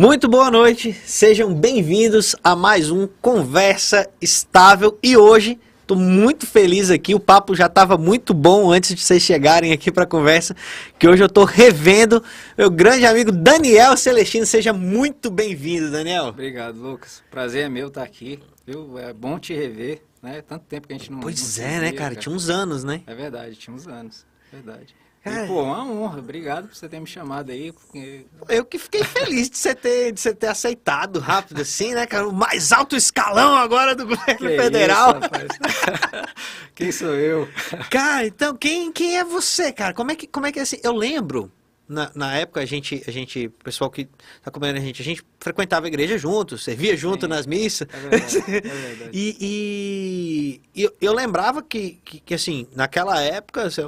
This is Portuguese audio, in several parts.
Muito boa noite, sejam bem-vindos a mais um Conversa Estável e hoje estou muito feliz aqui, o papo já estava muito bom antes de vocês chegarem aqui para a conversa, que hoje eu estou revendo meu grande amigo Daniel Celestino, seja muito bem-vindo Daniel. Obrigado Lucas, prazer é meu estar aqui, viu? é bom te rever, né? Tanto tempo que a gente não Pois não é, né cara? tinha uns anos, né? É verdade, tinha uns anos, verdade. Cara, e, pô, uma honra. Obrigado por você ter me chamado aí. Porque... Eu que fiquei feliz de você ter, de você ter aceitado rápido assim, né, cara? O mais alto escalão agora do governo Que federal. isso, quem sou eu? Cara, então, quem, quem é você, cara? Como é que, como é que é assim? Eu lembro, na, na época, a gente, a gente, o pessoal que tá acompanhando a gente, a gente frequentava a igreja junto, servia junto Sim. nas missas. É verdade, é verdade. E, e- e eu, eu lembrava que, que, que, assim, naquela época, você,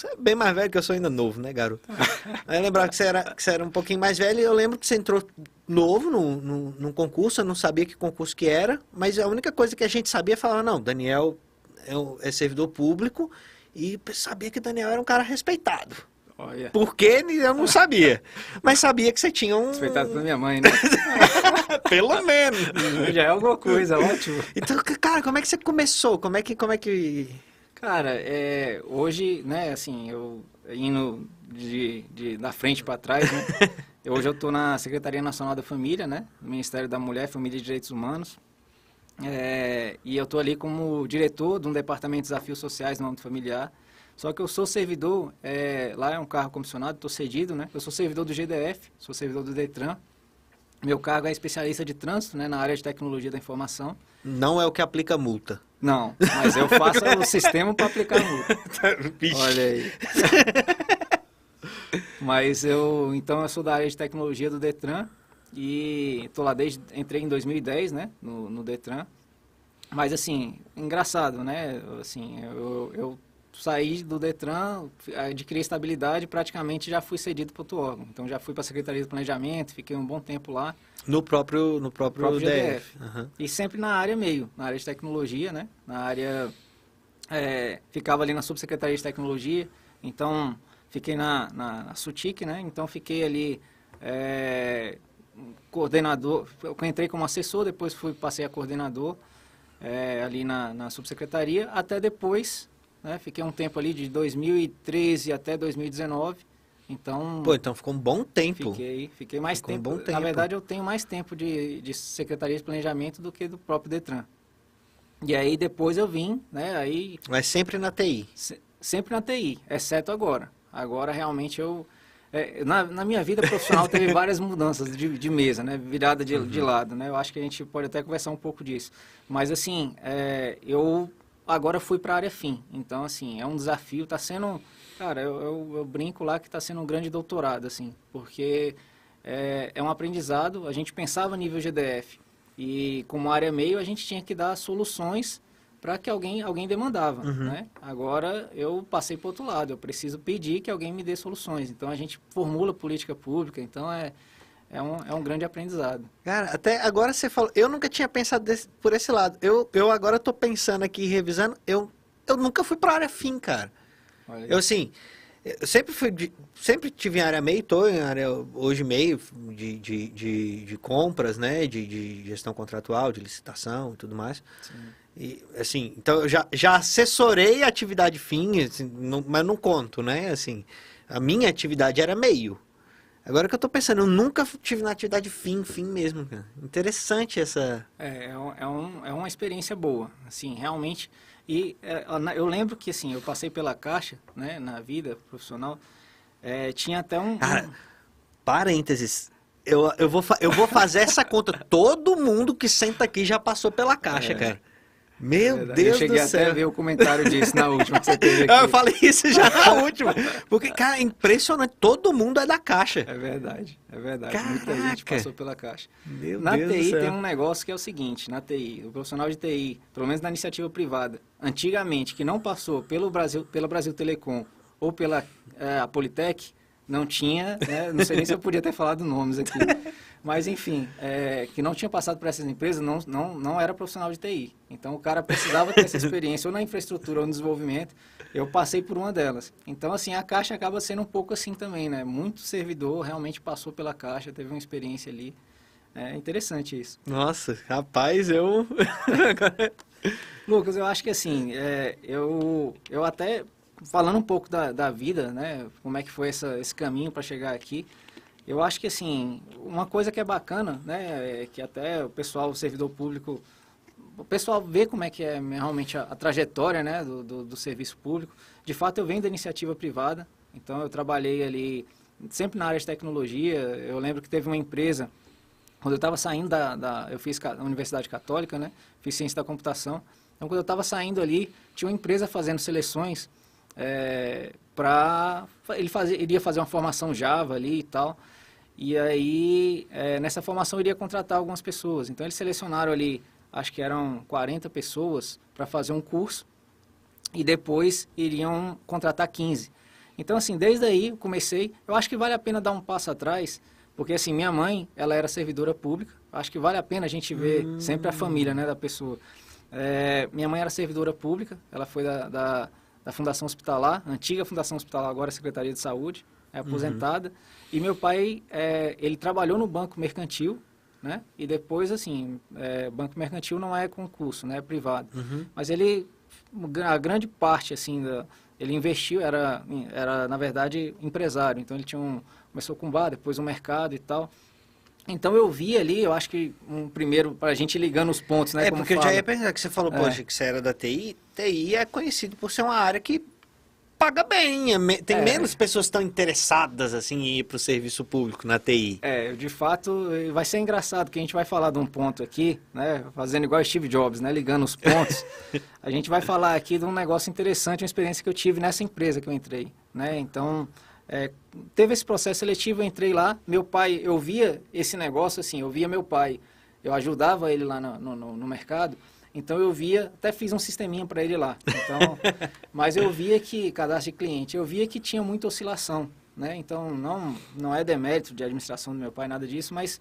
você é bem mais velho que eu sou ainda novo, né, garoto? Aí eu lembrava que você, era, que você era um pouquinho mais velho e eu lembro que você entrou novo num, num, num concurso, eu não sabia que concurso que era, mas a única coisa que a gente sabia falava, não, Daniel é, um- é servidor público e sabia que Daniel era um cara respeitado. Olha, Por quê? Eu não sabia. Mas sabia que você tinha um... respeitado pela minha mãe, né? Pelo menos. Já é alguma coisa, ótimo. Então, cara, como é que você começou? Como é que... Como é que... Cara, é, hoje, né, assim, eu indo de, de, da frente para trás, né? hoje eu estou na Secretaria Nacional da Família, né? Ministério da Mulher, Família e Direitos Humanos. É, e eu estou ali como diretor de um departamento de desafios sociais no âmbito familiar. Só que eu sou servidor, é, lá é um cargo comissionado, estou cedido, né? Eu sou servidor do GDF, sou servidor do DETRAN. Meu cargo é especialista de trânsito, né, na área de tecnologia da informação. Não é o que aplica multa. Não, mas eu faço o sistema para aplicar a multa. Olha aí. Mas eu, então eu sou da área de tecnologia do Detran e estou lá desde, entrei em 2010, né, no, no Detran. Mas assim, engraçado, né, assim, eu, eu saí do Detran, adquiri estabilidade, praticamente já fui cedido para outro órgão. Então já fui para a Secretaria de Planejamento, fiquei um bom tempo lá. No próprio, no próprio, próprio DF. Aham. E sempre na área meio, na área de tecnologia, né? Na área. é, ficava ali na subsecretaria de tecnologia, então fiquei na, na, na SUTIC, né? Então fiquei ali é, coordenador. Eu entrei como assessor, depois fui, passei a coordenador é, ali na, na subsecretaria, até depois, né? Fiquei um tempo ali de 2013 até 2019. Então. Pô, então ficou um bom tempo. Fiquei, fiquei mais Ficou um tempo. bom Na tempo. verdade, eu tenho mais tempo de, de Secretaria de Planejamento do que do próprio Detran. E aí depois eu vim, né? Aí Mas sempre na TI. se- sempre na TI, exceto agora. Agora realmente eu. é, na, na minha vida profissional teve várias mudanças de, de mesa, né? Virada de, de lado, né? Eu acho que a gente pode até conversar um pouco disso. Mas assim, é, eu agora fui para a área fim. Então, assim, é um desafio, tá sendo. Cara, eu, eu, eu brinco lá que está sendo um grande doutorado, assim, porque é, é um aprendizado. A gente pensava nível GDF e como área meio a gente tinha que dar soluções para que alguém alguém demandava, né? Agora eu passei para outro lado. Eu preciso pedir que alguém me dê soluções. Então a gente formula política pública. Então é é um, é um grande aprendizado. Cara, até agora você falou. Eu nunca tinha pensado desse- por esse lado. Eu, eu agora tô pensando aqui, revisando. Eu, eu nunca fui pra área fim, cara. Eu assim. Eu sempre fui. de- sempre tive em área meio, tô em área hoje meio de, de, de, de compras, né? De, de gestão contratual, de licitação e tudo mais. Sim. E, assim, então eu já, já assessorei a atividade fim, assim, não- mas não conto, né? Assim, a minha atividade era meio. Agora que eu tô pensando, eu nunca tive na atividade fim, fim mesmo, cara. Interessante essa. É, é, um- é, é uma experiência boa, assim, realmente. E é, eu lembro que, assim, eu passei pela Caixa, né, na vida profissional, é, tinha até um... Cara, um- Parênteses. Eu, eu, vou, eu vou fazer essa conta. Todo mundo que senta aqui já passou pela caixa, É. cara. Meu Verdade. Deus Eu cheguei do até a céu. ver o comentário disso na última que você teve aqui. Ah, Eu falei isso já na última. Porque, cara, é impressionante. Todo mundo é da caixa. É verdade, é verdade. Muita gente Caraca. passou pela Caixa. Meu na Deus do TI céu. tem um negócio que é o seguinte, na TI, o profissional de TI, pelo menos na iniciativa privada, antigamente, que não passou pelo Brasil, pela Brasil Telecom ou pela a Politec, não tinha, né, não sei nem se eu podia ter falado nomes aqui, Mas, enfim, é, que não tinha passado por essas empresas, não, não, não era profissional de TI. Então, o cara precisava ter essa experiência ou na infraestrutura ou no desenvolvimento. Eu passei por uma delas. Então, assim, a Caixa acaba sendo um pouco assim também, né? Muito servidor realmente passou pela Caixa, teve uma experiência ali. É interessante isso. Nossa, rapaz, eu... Lucas, eu acho que assim, é, eu, eu até, falando um pouco da, da vida, né? Como é que foi essa, esse caminho para chegar aqui... Eu acho que, assim, uma coisa que é bacana, né, é que até o pessoal, o servidor público, o pessoal vê como é que é realmente a, a trajetória, né, do, do, do, serviço público. De fato, eu venho da iniciativa privada, então eu trabalhei ali sempre na área de tecnologia. Eu lembro que teve uma empresa, quando eu estava saindo da, da, eu fiz a Universidade Católica, né, fiz ciência da computação. Então, quando eu estava saindo ali, tinha uma empresa fazendo seleções é, para ele fazer, iria fazer uma formação Java ali e tal. E aí, é, nessa formação, iria contratar algumas pessoas. Então, eles selecionaram ali, acho que eram 40 pessoas para fazer um curso. E depois iriam contratar 15. Então, assim, desde aí eu comecei. Eu acho que vale a pena dar um passo atrás, porque, assim, minha mãe, ela era servidora pública. Acho que vale a pena a gente ver hum. sempre a família, né, da pessoa. É, minha mãe era servidora pública, ela foi da, da, da Fundação Hospitalar, antiga Fundação Hospitalar, agora Secretaria de Saúde, é aposentada. Uhum. E meu pai, é, ele trabalhou no banco mercantil, né? E depois, assim, é, banco mercantil não é concurso, né? É privado. Uhum. Mas ele, a grande parte, assim, da, ele investiu, era, era, na verdade, empresário. Então, ele tinha um, começou com bar, depois um mercado e tal. Então, eu vi ali, eu acho que um primeiro, para a gente ligando os pontos, né? É, porque fala. eu já ia pensar que você falou, é. poxa, que você era da TI. TI é conhecido por ser uma área que paga bem. É tem é. menos pessoas tão interessadas assim em ir para o serviço público na TI. É, de fato, vai ser engraçado que a gente vai falar de um ponto aqui, né? Fazendo igual Steve Jobs, né? Ligando os pontos. a gente vai falar aqui de um negócio interessante, uma experiência que eu tive nessa empresa que eu entrei, né? Então, é, teve esse processo seletivo, eu entrei lá. Meu pai, eu via esse negócio assim, eu via meu pai, eu ajudava ele lá no, no, no mercado. Então eu via, até fiz um sisteminha para ele lá. Então, mas eu via que cadastro de cliente, eu via que tinha muita oscilação, né? Então não não é demérito de administração do meu pai nada disso, mas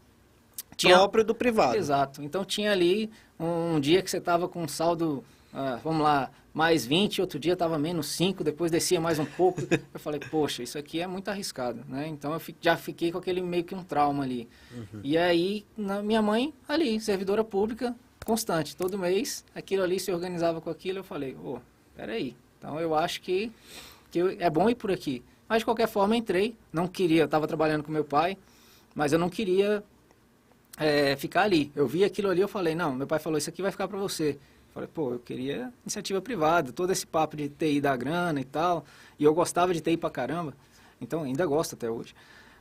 tinha próprio do privado. Exato. Então tinha ali um, um dia que você estava com um saldo, ah, vamos lá, mais 20, outro dia estava menos 5, depois descia mais um pouco. Eu falei, poxa, isso aqui é muito arriscado, né? Então eu já fiquei com aquele meio que um trauma ali. Uhum. E aí, na, minha mãe, ali, servidora pública, constante, todo mês, aquilo ali se organizava com aquilo, eu falei, ô, oh, peraí, então eu acho que, que eu, é bom ir por aqui. Mas de qualquer forma entrei, não queria, estava trabalhando com meu pai, mas eu não queria é, ficar ali. Eu vi aquilo ali, eu falei, não, meu pai falou, isso aqui vai ficar para você. Falei, pô, eu queria iniciativa privada, todo esse papo de TI da grana e tal, e eu gostava de TI pra caramba, então ainda gosto até hoje.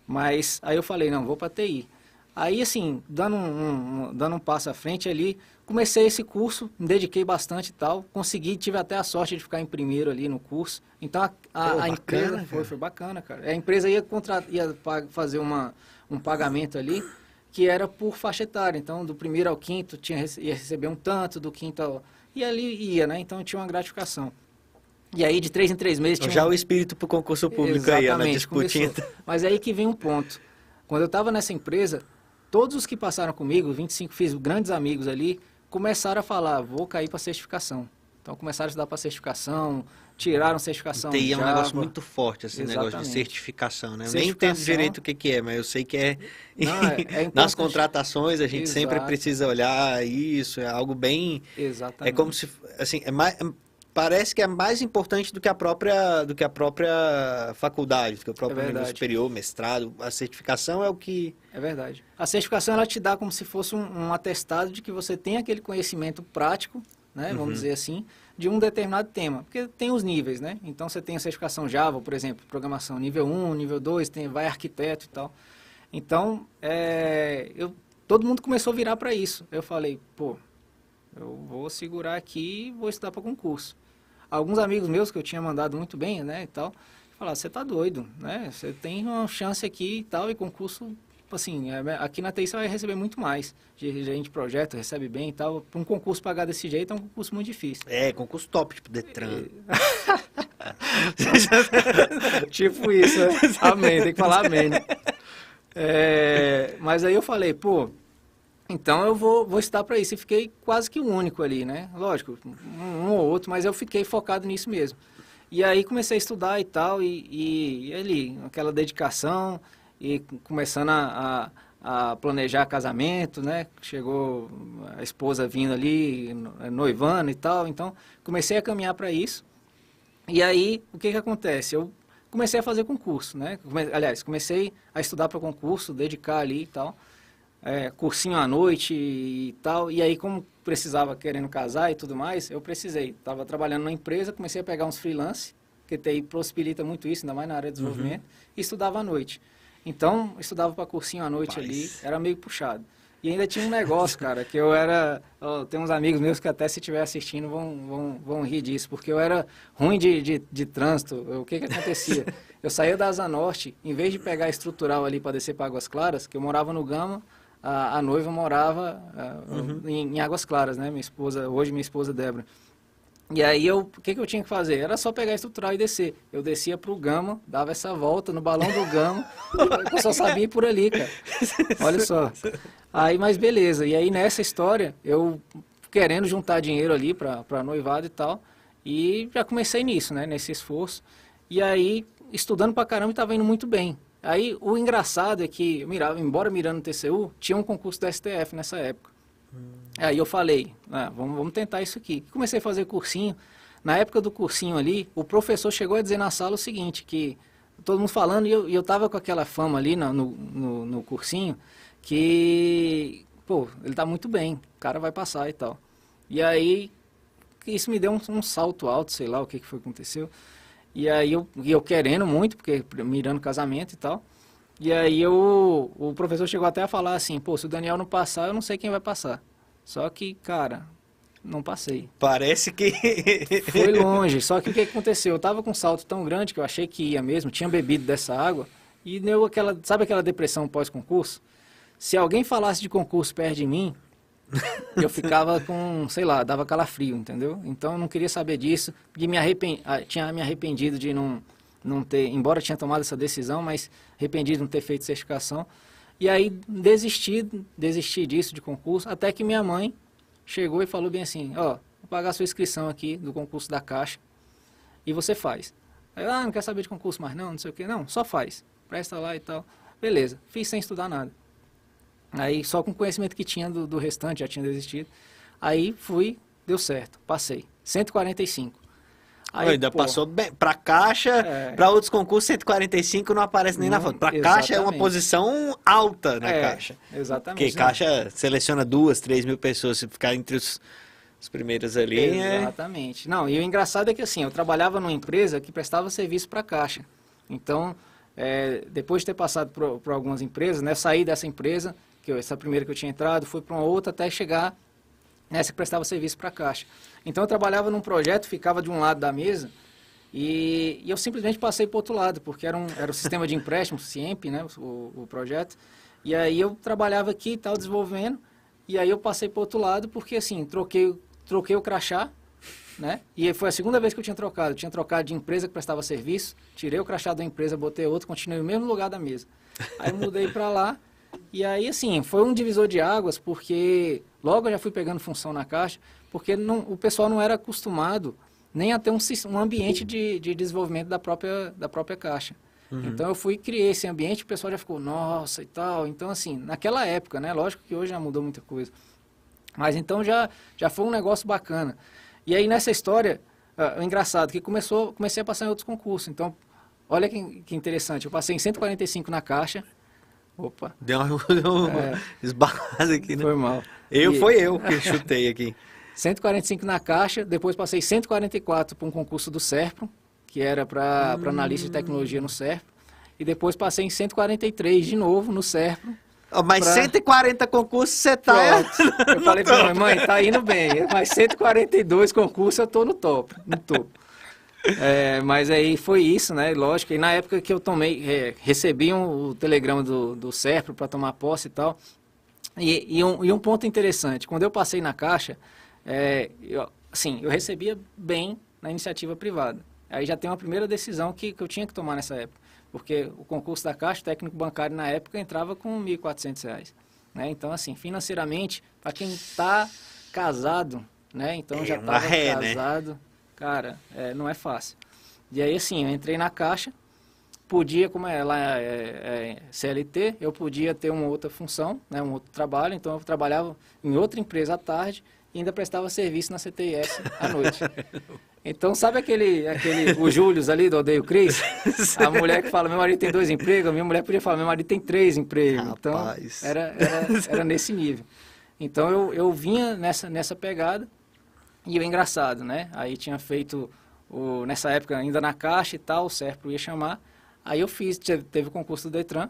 Mas aí eu falei, não, vou para TI. Aí, assim, dando um, um, dando um passo à frente ali, comecei esse curso, me dediquei bastante e tal, consegui, tive até a sorte de ficar em primeiro ali no curso. Então, a, a, Pô, a empresa... Foi, foi bacana, cara. A empresa ia, contra, ia fazer uma, um pagamento ali que era por faixa etária. Então, do primeiro ao quinto, tinha, ia receber um tanto, do quinto ao... E ali ia, né? Então, tinha uma gratificação. E aí, de três em três meses... Tinha Já um... o espírito para o concurso público Exatamente, aí, na disputinha. Mas aí que vem um ponto. Quando eu estava nessa empresa, todos os que passaram comigo, 25 fiz grandes amigos ali, começaram a falar, vou cair para certificação. Então começaram a estudar para certificação, tiraram certificação. TI é um negócio muito forte, esse Exatamente. negócio de certificação, né? Eu nem entendo direito o que, que é, mas eu sei que é. Não, é, é Nas contratações a gente Exato. sempre precisa olhar isso, é algo bem. Exatamente. É como se. Assim, é mais, parece que é mais importante do que a própria, do que a própria faculdade, do que o próprio é nível superior, mestrado. A certificação é o que... É verdade. A certificação, ela te dá como se fosse um, um atestado de que você tem aquele conhecimento prático, né, vamos uhum. dizer assim, de um determinado tema. Porque tem os níveis, né? Então, você tem a certificação Java, por exemplo, programação nível 1, nível 2, tem, vai arquiteto e tal. Então, é, eu, todo mundo começou a virar para isso. Eu falei, pô, eu vou segurar aqui e vou estudar para concurso alguns amigos meus que eu tinha mandado muito bem, né, e tal, falaram, você tá doido, né, você tem uma chance aqui e tal, e concurso, assim, é, aqui na TI você vai receber muito mais, gerente de projeto, recebe bem e tal, para um concurso pagar desse jeito é um concurso muito difícil. É, concurso top, tipo Detran. tipo isso, né? amém, tem que falar amém, né? É, mas aí eu falei, pô, então eu vou, vou estudar para isso. E fiquei quase que o único ali, né? Lógico, um, um, ou outro, mas eu fiquei focado nisso mesmo. E aí comecei a estudar e tal, e, e, e ali, aquela dedicação, e começando a, a, a, planejar casamento, né? Chegou a esposa vindo ali, noivando e tal, então comecei a caminhar para isso. E aí, o que que acontece? Eu comecei a fazer concurso, né? Aliás, comecei a estudar para concurso, dedicar ali e tal é, cursinho à noite e tal. E aí, como precisava querendo casar e tudo mais, eu precisei. Estava trabalhando na empresa, comecei a pegar uns freelance, que TI possibilita muito isso, ainda mais na área de uhum. desenvolvimento, uhum. e estudava à noite. Então, estudava para cursinho à noite Paz. ali, era meio puxado. E ainda tinha um negócio, cara, que eu era. Oh, tem uns amigos meus que até se estiver assistindo vão, vão, vão rir disso, porque eu era ruim de, de, de trânsito. O que que acontecia? Eu saía da Asa Norte, em vez de pegar a estrutural ali para descer para Águas Claras, que eu morava no Gama, a, a noiva morava uh, uhum. em, em, Águas Claras, né? Minha esposa, hoje minha esposa Débora. E aí eu, o que, que eu tinha que fazer? Era só pegar a estrutural e descer. Eu descia pro Gama, dava essa volta no balão do Gama, eu só sabia ir por ali, cara. Olha só. Aí, mas beleza. E aí nessa história, eu querendo juntar dinheiro ali para noivado e tal, e já comecei nisso, né? Nesse esforço. E aí, estudando pra caramba, estava indo muito bem. Aí o engraçado é que, mirava, embora mirando no TCU, tinha um concurso da STF nessa época. Aí eu falei, ah, vamos, vamos tentar isso aqui. Comecei a fazer cursinho. Na época do cursinho ali, o professor chegou a dizer na sala o seguinte, que todo mundo falando, e eu, eu tava com aquela fama ali no, no, no cursinho, que, pô, ele tá muito bem, o cara vai passar e tal. E aí, isso me deu um, um salto alto, sei lá o que, que foi que aconteceu. E aí eu, eu querendo muito, porque mirando casamento e tal. E aí eu, o professor chegou até a falar assim, pô, se o Daniel não passar, eu não sei quem vai passar. Só que, cara, não passei. Parece que. Foi longe. Só que o que aconteceu? Eu tava com um salto tão grande que eu achei que ia mesmo, tinha bebido dessa água, e deu aquela. Sabe aquela depressão pós-concurso? Se alguém falasse de concurso perto de mim, eu ficava com, sei lá, dava calafrio, entendeu? Então eu não queria saber disso, de me arrepend... Ah, tinha me arrependido de não, não ter, embora tinha tomado essa decisão, mas arrependido de não ter feito certificação. E aí desisti, desisti disso de concurso, até que minha mãe chegou e falou bem assim, ó, vou pagar a sua inscrição aqui do concurso da Caixa e você faz. Aí ah, não quer saber de concurso mais não, não sei o que, não, só faz, presta lá e tal. Beleza, fiz sem estudar nada. Aí só com o conhecimento que tinha do, do restante, já tinha desistido. Aí fui, deu certo, passei. 145. Aí, ainda pô, passou bem. Para caixa, é, para outros concursos, 145 não aparece nem não, na foto. Para caixa é uma posição alta na é, caixa. Exatamente. Porque caixa seleciona duas, três mil pessoas. Se ficar entre os, os primeiros ali. É exatamente. É... Não, e o engraçado é que assim, eu trabalhava numa empresa que prestava serviço para caixa. Então, é, depois de ter passado por, por algumas empresas, né, saí dessa empresa, que eu, essa primeira que eu tinha entrado, fui para uma outra até chegar nessa que prestava serviço para a Caixa. Então eu trabalhava num projeto, ficava de um lado da mesa e, e eu simplesmente passei para outro lado, porque era, um, era o sistema de empréstimo, CIEMP, né, o, o projeto. E aí eu trabalhava aqui e tal, desenvolvendo, e aí eu passei para outro lado porque assim, troquei, troquei o crachá, né? E foi a segunda vez que eu tinha trocado. Eu tinha trocado de empresa que prestava serviço, tirei o crachá da empresa, botei outro, continuei no mesmo lugar da mesa. Aí mudei para lá e aí, assim, foi um divisor de águas, porque logo eu já fui pegando função na caixa, porque não, o pessoal não era acostumado nem a ter um, um ambiente de, de desenvolvimento da própria, da própria caixa. Uhum. Então eu fui criei esse ambiente, o pessoal já ficou, nossa e tal. Então, assim, naquela época, né? Lógico que hoje já mudou muita coisa. Mas então já, já foi um negócio bacana. E aí nessa história, uh, engraçado, que começou, comecei a passar em outros concursos. Então, olha que, que interessante, eu passei em 145 na caixa, Opa. Deu uma, deu uma é, esbarrada aqui, né? Foi mal. Eu, e... foi eu que chutei aqui. 145 na caixa, depois passei 144 para um concurso do SERPRO, que era para hum. analista de tecnologia no SERPRO, e depois passei em 143 de novo no SERPRO. Oh, mas pra... 140 concursos você tá. eu falei para minha mãe, tá indo bem. Mas 142 concursos eu tô no top, no topo. É, mas aí foi isso, né? Lógico. E na época que eu tomei, é, recebi um, o telegrama do, do SERPRO para tomar posse e tal. E, e, um, e, um, ponto interessante, quando eu passei na caixa, é, eu, assim, eu recebia bem na iniciativa privada. Aí já tem uma primeira decisão que, que eu tinha que tomar nessa época. Porque o concurso da Caixa, o técnico bancário na época entrava com R$ 1.400. Né? Então, assim, financeiramente, para quem está casado, né? Então É já estava ré, né? Cara, é, não é fácil. E aí, assim, eu entrei na Caixa, podia, como ela é, é CLT, eu podia ter uma outra função, né, um outro trabalho, então eu trabalhava em outra empresa à tarde e ainda prestava serviço na CTIS à noite. Então, sabe aquele, aquele o Július ali do Odeio Cris? A mulher que fala, meu marido tem dois empregos, a minha mulher podia falar, meu marido tem três empregos. Então, Rapaz. era, era, era nesse nível. Então, eu, eu vinha nessa, nessa pegada e o engraçado, né? Aí tinha feito, o, nessa época ainda na Caixa e tal, o Serpro ia chamar. Aí eu fiz, teve, teve o concurso do Detran,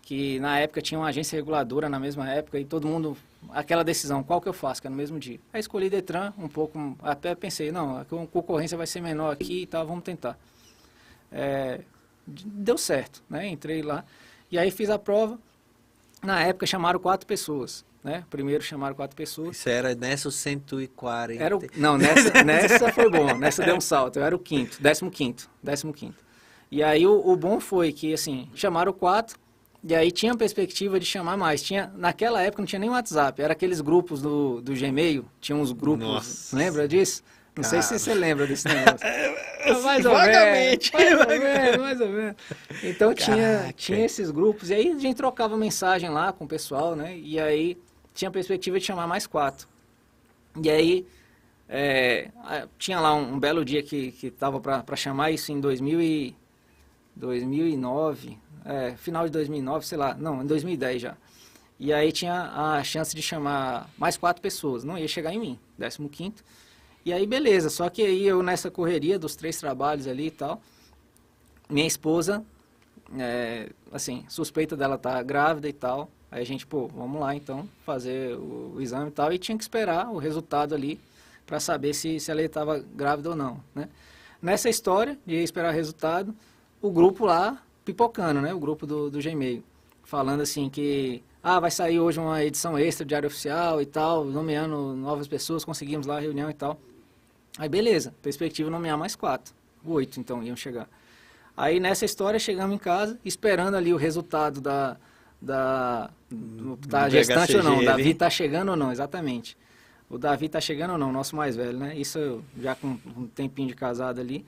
que na época tinha uma agência reguladora na mesma época e todo mundo, aquela decisão, qual que eu faço, que é no mesmo dia. Aí escolhi Detran, um pouco, até pensei, não, a concorrência vai ser menor aqui e tal, vamos tentar. É, deu certo, né? Entrei lá e aí fiz a prova. Na época chamaram quatro pessoas, né? Primeiro chamaram quatro pessoas. Isso era nessa 140. Era o, não, nessa, nessa foi bom, nessa deu um salto. Eu era o quinto, décimo quinto, décimo quinto. E aí o, o bom foi que, assim, chamaram quatro, e aí tinha perspectiva de chamar mais. Tinha, naquela época não tinha nem WhatsApp, era aqueles grupos do, do Gmail, tinha uns grupos, Nossa. lembra disso? Não sei se Cara. você lembra desse negócio. mais ou menos, mais ou menos, mais ou menos. Então tinha, tinha esses grupos, e aí a gente trocava mensagem lá com o pessoal, né? E aí tinha perspectiva de chamar mais quatro. E aí, é, tinha lá um, um belo dia que, que tava para chamar isso em 2000 e, 2009, é, final de 2009, sei lá, não, em 2010 já. E aí tinha a chance de chamar mais quatro pessoas, não ia chegar em mim, 15 E aí, beleza, só que aí eu nessa correria dos três trabalhos ali e tal, minha esposa, é, assim, suspeita dela estar grávida e tal, aí a gente, pô, vamos lá então fazer o, o exame e tal, e tinha que esperar o resultado ali para saber se, se ela estava grávida ou não, né? Nessa história de esperar o resultado, o grupo lá pipocando, né? O grupo do, do Gmail, falando assim que ah, vai sair hoje uma edição extra de Diário Oficial e tal, nomeando novas pessoas, conseguimos lá a reunião e tal. Aí beleza, perspectiva nomear mais quatro, oito então iam chegar. Aí nessa história chegamos em casa, esperando ali o resultado da da do, tá do gestante ou não, Davi tá chegando ou não, exatamente. O Davi tá chegando ou não, nosso mais velho, né? Isso já com um tempinho de casado ali.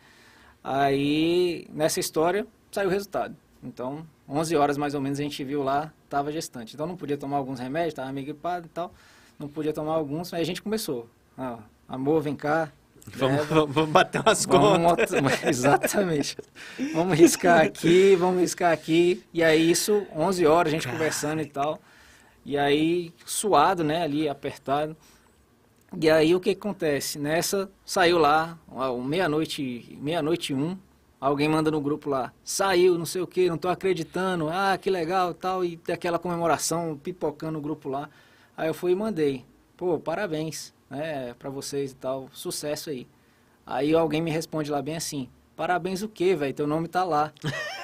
Aí, nessa história, saiu o resultado. Então, 11 horas mais ou menos a gente viu lá, tava gestante. Então não podia tomar alguns remédios, tava meio gripado e tal. Não podia tomar alguns, aí a gente começou. Ah, amor, vem cá. Vamos, leva. vamos- bater umas Vamos contas. Exatamente. Vamos riscar aqui, vamos riscar aqui. E aí isso, 11 horas, a gente conversando e tal. E aí, suado, né, ali, apertado. E aí o que acontece? Nessa, saiu lá, meia-noite, meia-noite um, alguém manda no grupo lá, saiu, não sei o que, não tô acreditando, ah, que legal e tal, e daquela comemoração, pipocando o grupo lá. Aí eu fui e mandei, pô, parabéns, né, pra vocês e tal, sucesso aí. Aí alguém me responde lá bem assim, parabéns o quê, velho, teu nome tá lá.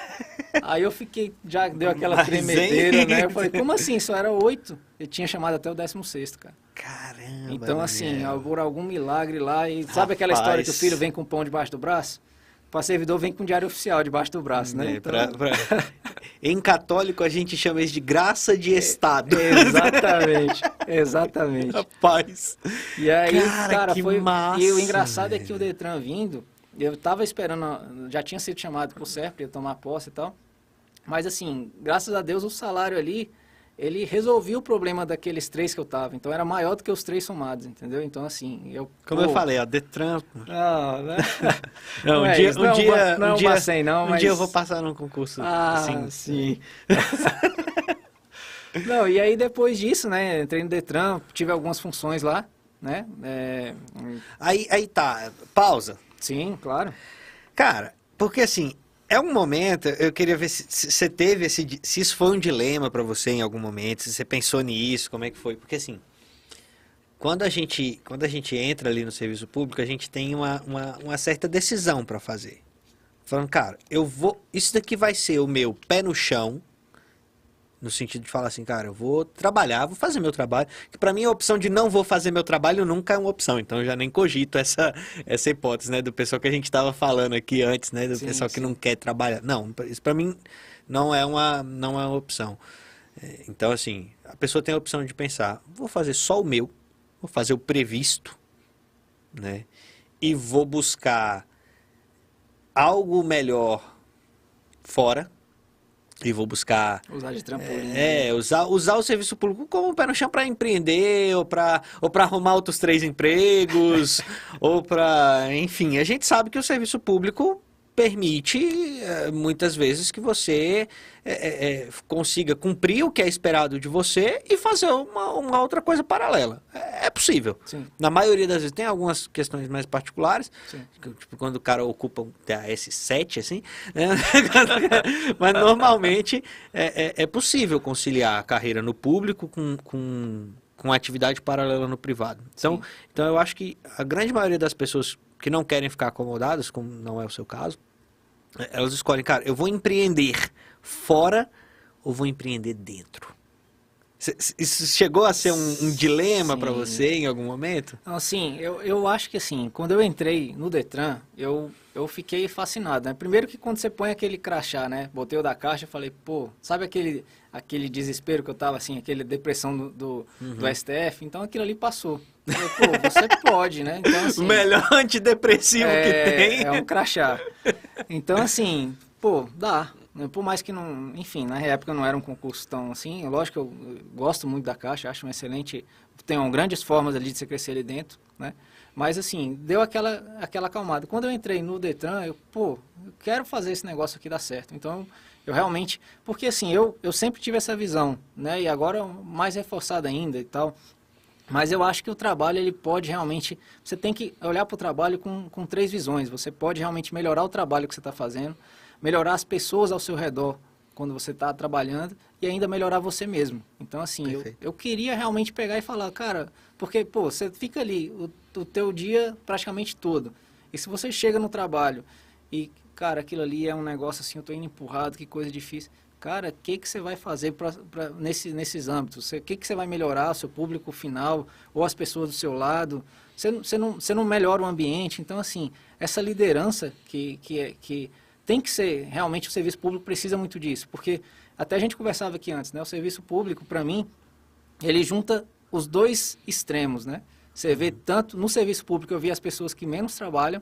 Aí eu fiquei, já deu aquela Mas, tremedeira, hein? né? Eu falei, como assim? Só era oito? Eu tinha chamado até o décimo sexto, cara. Caramba. Então, assim, Daniel. por algum milagre lá, e sabe aquela história que o filho vem com pão debaixo do braço? O servidor vem com diário oficial debaixo do braço, né? É, Então, pra- pra- Em católico a gente chama isso de graça de Estado. Exatamente, exatamente. Rapaz. E aí, Cara, cara, que foi. massa, e o engraçado é que velho. o Detran vindo, eu tava esperando, já tinha sido chamado pro CERP, ia tomar posse e tal. Mas assim, graças a Deus o salário ali, ele resolvia o problema daqueles três que eu tava. Então era maior do que os três somados, entendeu? Então assim, eu. Como pô, eu falei, ó, Detran. Não, né? Não, Não um é dia, isso, um não é dia, não é um dia, bacen, não, um mas- dia eu vou passar num concurso Ah, assim. sim. Não, e aí depois disso, né, entrei no Detran, tive algumas funções lá, né? é, Aí, aí tá, pausa. sim, claro. Cara, porque assim, é um momento, eu queria ver se você teve esse, se isso foi um dilema pra você em algum momento, se você pensou nisso, como é que foi? Porque assim, quando a gente, quando a gente entra ali no serviço público, a gente tem uma, uma, uma certa decisão pra fazer. Falando, cara, eu vou, isso daqui vai ser o meu pé no chão, No sentido de falar assim, cara, eu vou trabalhar, vou fazer meu trabalho. Que para mim a opção de não vou fazer meu trabalho nunca é uma opção. Então eu já nem cogito essa, essa hipótese, né? Do pessoal que a gente estava falando aqui antes, né? Do sim, pessoal sim. que não quer trabalhar. Não, isso para mim não é uma, não é uma opção. É, então, assim, a pessoa tem a opção de pensar, vou fazer só o meu, vou fazer o previsto, né? E vou buscar algo melhor fora e vou buscar usar de trampolim. É, é, usar, usar o serviço público como pé no chão para empreender ou para ou para arrumar outros três empregos ou para, enfim, a gente sabe que o serviço público permite eh, muitas vezes que você é, é, consiga cumprir o que é esperado de você e fazer uma, uma outra coisa paralela. É, possível. Sim. Na maioria das vezes tem algumas questões mais particulares, tipo quando o cara ocupa um TAS-7, assim, né? mas normalmente é, possível conciliar a carreira no público com, com, com atividade paralela no privado. Então, então eu acho que a grande maioria das pessoas que não querem ficar acomodadas, como não é o seu caso, elas escolhem, cara, eu vou empreender fora ou vou empreender dentro? Isso chegou a ser um, um dilema para você em algum momento? Assim, eu, eu acho que assim, quando eu entrei no Detran, eu, eu fiquei fascinado, né? Primeiro que quando você põe aquele crachá, né? Botei o da caixa e falei, pô, sabe aquele, aquele desespero que eu tava, assim, aquele depressão do, do, uhum. do STF? Então aquilo ali passou. Falei, pô, você pode, né? Então, assim, o melhor antidepressivo é, que tem. É um crachá. Então, assim, pô, dá. Né? Por mais que não, enfim, na época não era um concurso tão assim. Lógico que eu gosto muito da Caixa, acho um excelente, tem grandes formas ali de você crescer ali dentro, né? Mas assim, deu aquela aquela acalmada. Quando eu entrei no Detran, eu, pô, eu quero fazer esse negócio aqui dar certo. Então, eu realmente, porque assim, eu, eu sempre tive essa visão, né? E agora mais reforçada ainda e tal. Mas eu acho que o trabalho, ele pode realmente... Você tem que olhar para o trabalho com, com três visões. Você pode realmente melhorar o trabalho que você está fazendo, melhorar as pessoas ao seu redor quando você está trabalhando e ainda melhorar você mesmo. Então, assim, eu, eu queria realmente pegar e falar, cara, porque, pô, você fica ali o, o teu dia praticamente todo. E se você chega no trabalho e, cara, aquilo ali é um negócio assim, eu estou indo empurrado, que coisa difícil. Cara, o que, que você vai fazer pra, pra, nesse, nesses âmbitos? O que, que você vai melhorar o seu público final ou as pessoas do seu lado? Você, você, não, você não melhora o ambiente. Então, assim, essa liderança que, que, é, que tem que ser, realmente o serviço público precisa muito disso, porque até a gente conversava aqui antes, né? O serviço público, para mim, ele junta os dois extremos, né? Você vê tanto no serviço público, eu vi as pessoas que menos trabalham,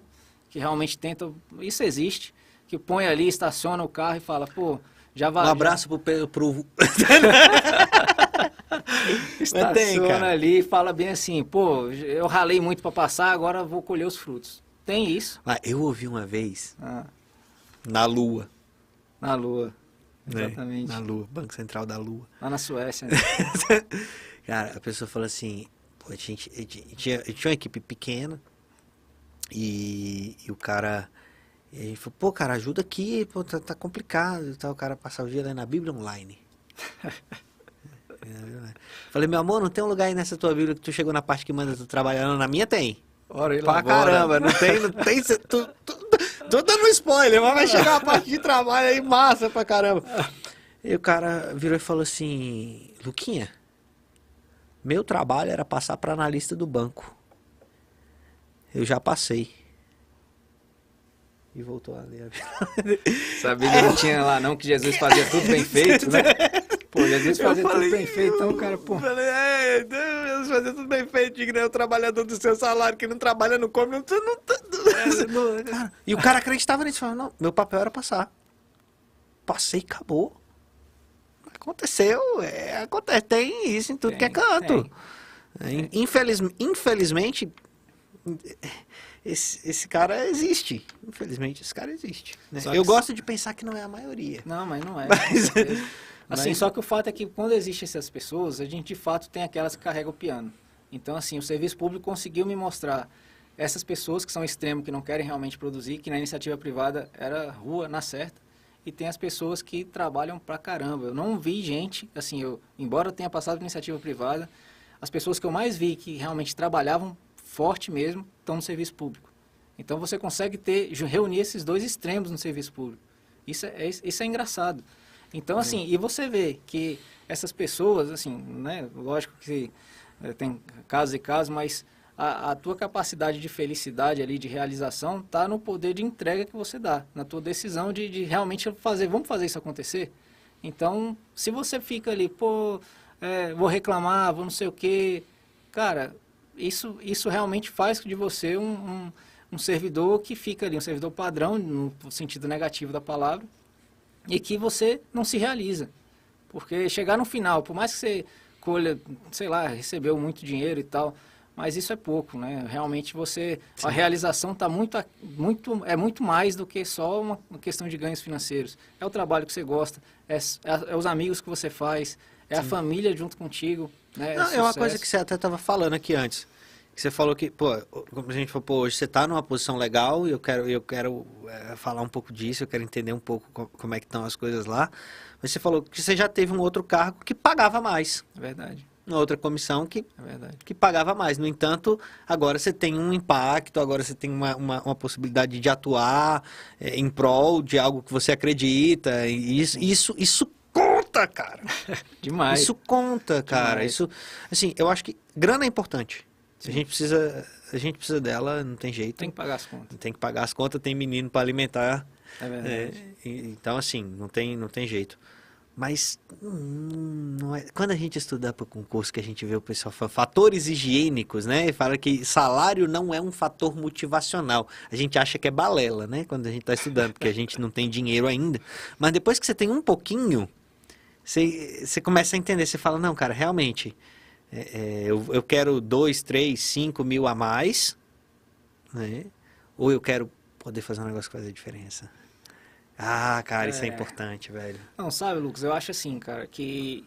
que realmente tentam, isso existe, que põe ali, estaciona o carro e fala, pô, já vai. Um abraço pro, pro... estaciona tem, ali e fala bem assim, pô, eu ralei muito para passar, agora vou colher os frutos. Tem isso. Ah, eu ouvi uma vez. Ah na Lua. Na Lua. Né? Exatamente. Na Lua, Banco Central da Lua. Lá na Suécia, né? Cara, a pessoa falou assim, pô, a gente, a gente, tinha, tinha uma equipe pequena e, e o cara... Ele falou, pô, cara, ajuda aqui, pô, tá, tá complicado. Tá, o cara passar o dia lendo a Bíblia online. Falei, meu amor, não tem um lugar aí nessa tua Bíblia que tu chegou na parte que manda tu trabalhando? Na minha tem. Ora, pra lá, caramba, não tem, não tem. Tu, tu, Tô dando spoiler, mas vai chegar a parte de trabalho aí massa pra caramba. E o cara virou e falou assim: Luquinha, meu trabalho era passar para analista do banco. Eu já passei. E voltou a ler. Sabia que não tinha lá não que Jesus fazia tudo bem feito, né? Pô, Jesus fazia tudo bem feito, então, cara, pô. Falei, é, Jesus fazia tudo bem feito, digno é o trabalhador do seu salário que não trabalha, não come, não, não, não, é, cara, E o cara acreditava nisso, falou, não, meu papel era passar. Passei, acabou. Aconteceu, é, acontece, tem isso em tudo tem, que é canto. Tem, é, Infeliz, infelizmente, esse, esse cara existe. Infelizmente, esse cara existe. Né? Eu gosto de pensar que não é a maioria. Não, mas não é. Mas, Assim, Mas... só que o fato é que quando existem essas pessoas, a gente de fato tem aquelas que carregam o piano. Então, assim, o serviço público conseguiu me mostrar essas pessoas que são extremo, que não querem realmente produzir, que na iniciativa privada era rua na certa, e tem as pessoas que trabalham pra caramba. Eu não vi gente, assim, eu, embora eu tenha passado por iniciativa privada, as pessoas que eu mais vi que realmente trabalhavam forte mesmo estão no serviço público. Então você consegue ter reunir esses dois extremos no serviço público. Isso é, isso é engraçado. Então, assim, e você vê que essas pessoas, assim, né, lógico que é, tem casos e casos, mas a, a, tua capacidade de felicidade ali, de realização, está no poder de entrega que você dá, na tua decisão de, de realmente fazer, vamos fazer isso acontecer? Então, se você fica ali, pô, é, vou reclamar, vou não sei o quê, cara, isso, isso realmente faz de você um, um, um servidor que fica ali, um servidor padrão, no sentido negativo da palavra, e que você não se realiza. Porque chegar no final, por mais que você colha, sei lá, recebeu muito dinheiro e tal, mas isso é pouco, né? Realmente você, Sim. a realização está muito, muito, é muito mais do que só uma questão de ganhos financeiros. É o trabalho que você gosta, é, é, é os amigos que você faz, é Sim. a família junto contigo, né? Não, é uma coisa que você até estava falando aqui antes. Que você falou que, pô, como a gente falou, pô, hoje você está numa posição legal e eu quero, eu quero é, falar um pouco disso, eu quero entender um pouco como é que estão as coisas lá. Mas você falou que você já teve um outro cargo que pagava mais. É verdade. Uma outra comissão que, é que pagava mais. No entanto, agora você tem um impacto, agora você tem uma, uma, uma possibilidade de atuar é, em prol de algo que você acredita. E isso, isso, isso conta, cara. Demais. Isso conta, cara. Demais. Isso, assim, eu acho que grana é importante. Sim. A gente precisa, a gente precisa dela, não tem jeito. Tem que pagar as contas. Tem que pagar as contas, tem menino para alimentar. É verdade. É, então, assim, não tem, não tem jeito. Mas hum, é... quando a gente estuda para o concurso, que a gente vê o pessoal falar fatores higiênicos, né? Fala que salário não é um fator motivacional. A gente acha que é balela, né? Quando a gente está estudando, porque a gente não tem dinheiro ainda. Mas depois que você tem um pouquinho, você, você começa a entender. Você fala, não, cara, realmente, é, é, eu, eu quero dois, três, cinco mil a mais, né? Ou eu quero poder fazer um negócio que faz a diferença. Ah, cara, é... isso é importante, velho. Não, sabe, Lucas, eu acho assim, cara, que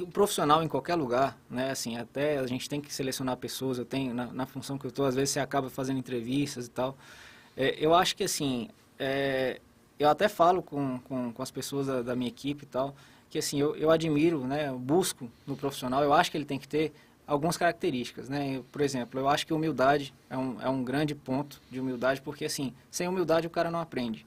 o profissional em qualquer lugar, né, assim, até a gente tem que selecionar pessoas, eu tenho, na, na função que eu estou, às vezes você acaba fazendo entrevistas e tal, é, eu acho que, assim, é, eu até falo com, com, com as pessoas da, da, minha equipe e tal, que, assim, eu, eu admiro, né, eu busco no profissional, eu acho que ele tem que ter algumas características, né, por exemplo, eu acho que humildade é um, é um grande ponto de humildade, porque, assim, sem humildade o cara não aprende,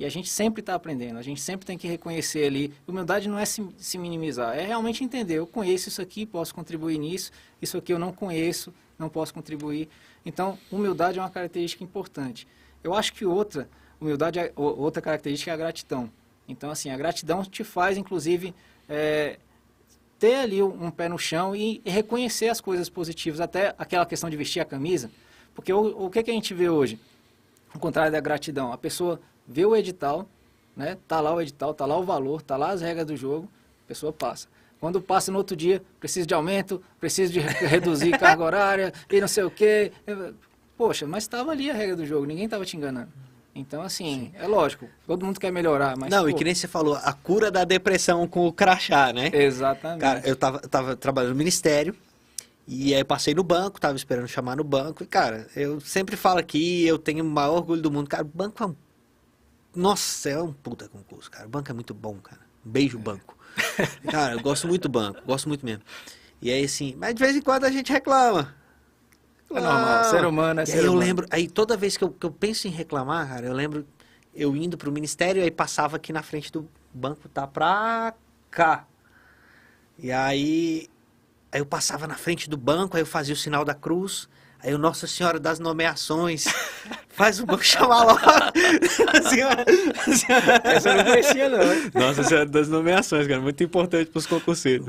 e a gente sempre está aprendendo, a gente sempre tem que reconhecer ali. Humildade não é se, se, minimizar, é realmente entender. Eu conheço isso aqui, posso contribuir nisso, isso aqui eu não conheço, não posso contribuir. Então, humildade é uma característica importante. Eu acho que outra, humildade, é, outra característica é a gratidão. Então, assim, a gratidão te faz, inclusive, é, ter ali um pé no chão e, reconhecer as coisas positivas, até aquela questão de vestir a camisa. Porque o, o que, que a gente vê hoje? Ao contrário da gratidão, a pessoa vê o edital, né? Tá lá o edital, tá lá o valor, tá lá as regras do jogo, a pessoa passa. Quando passa no outro dia, precisa de aumento, precisa de reduzir carga horária e não sei o quê. Poxa, mas estava ali a regra do jogo, ninguém estava te enganando. Então, assim, Sim. é lógico, todo mundo quer melhorar, mas... Não, pô... e que nem você falou, a cura da depressão com o crachá, né? Exatamente. Cara, eu tava, tava trabalhando no ministério, e aí passei no banco, tava esperando chamar no banco, e cara, eu sempre falo aqui, eu tenho o maior orgulho do mundo, cara, o banco é um nossa, é um puta concurso, cara. O banco é muito bom, cara. Beijo, é. banco. Cara, eu gosto muito do banco, gosto muito mesmo. E aí, assim, mas de vez em quando a gente reclama. É normal, ser humano é ser aí humano. eu lembro, aí toda vez que eu, que eu penso em reclamar, cara, eu lembro eu indo pro ministério, aí passava aqui na frente do banco, tá pra cá. E aí, aí eu passava na frente do banco, aí eu fazia o sinal da cruz, Aí o Nossa Senhora das Nomeações faz o banco chamar logo. senhora, senhora... Essa eu não conhecia, não. Nossa Senhora das Nomeações, cara. Muito importante para os concurseiros.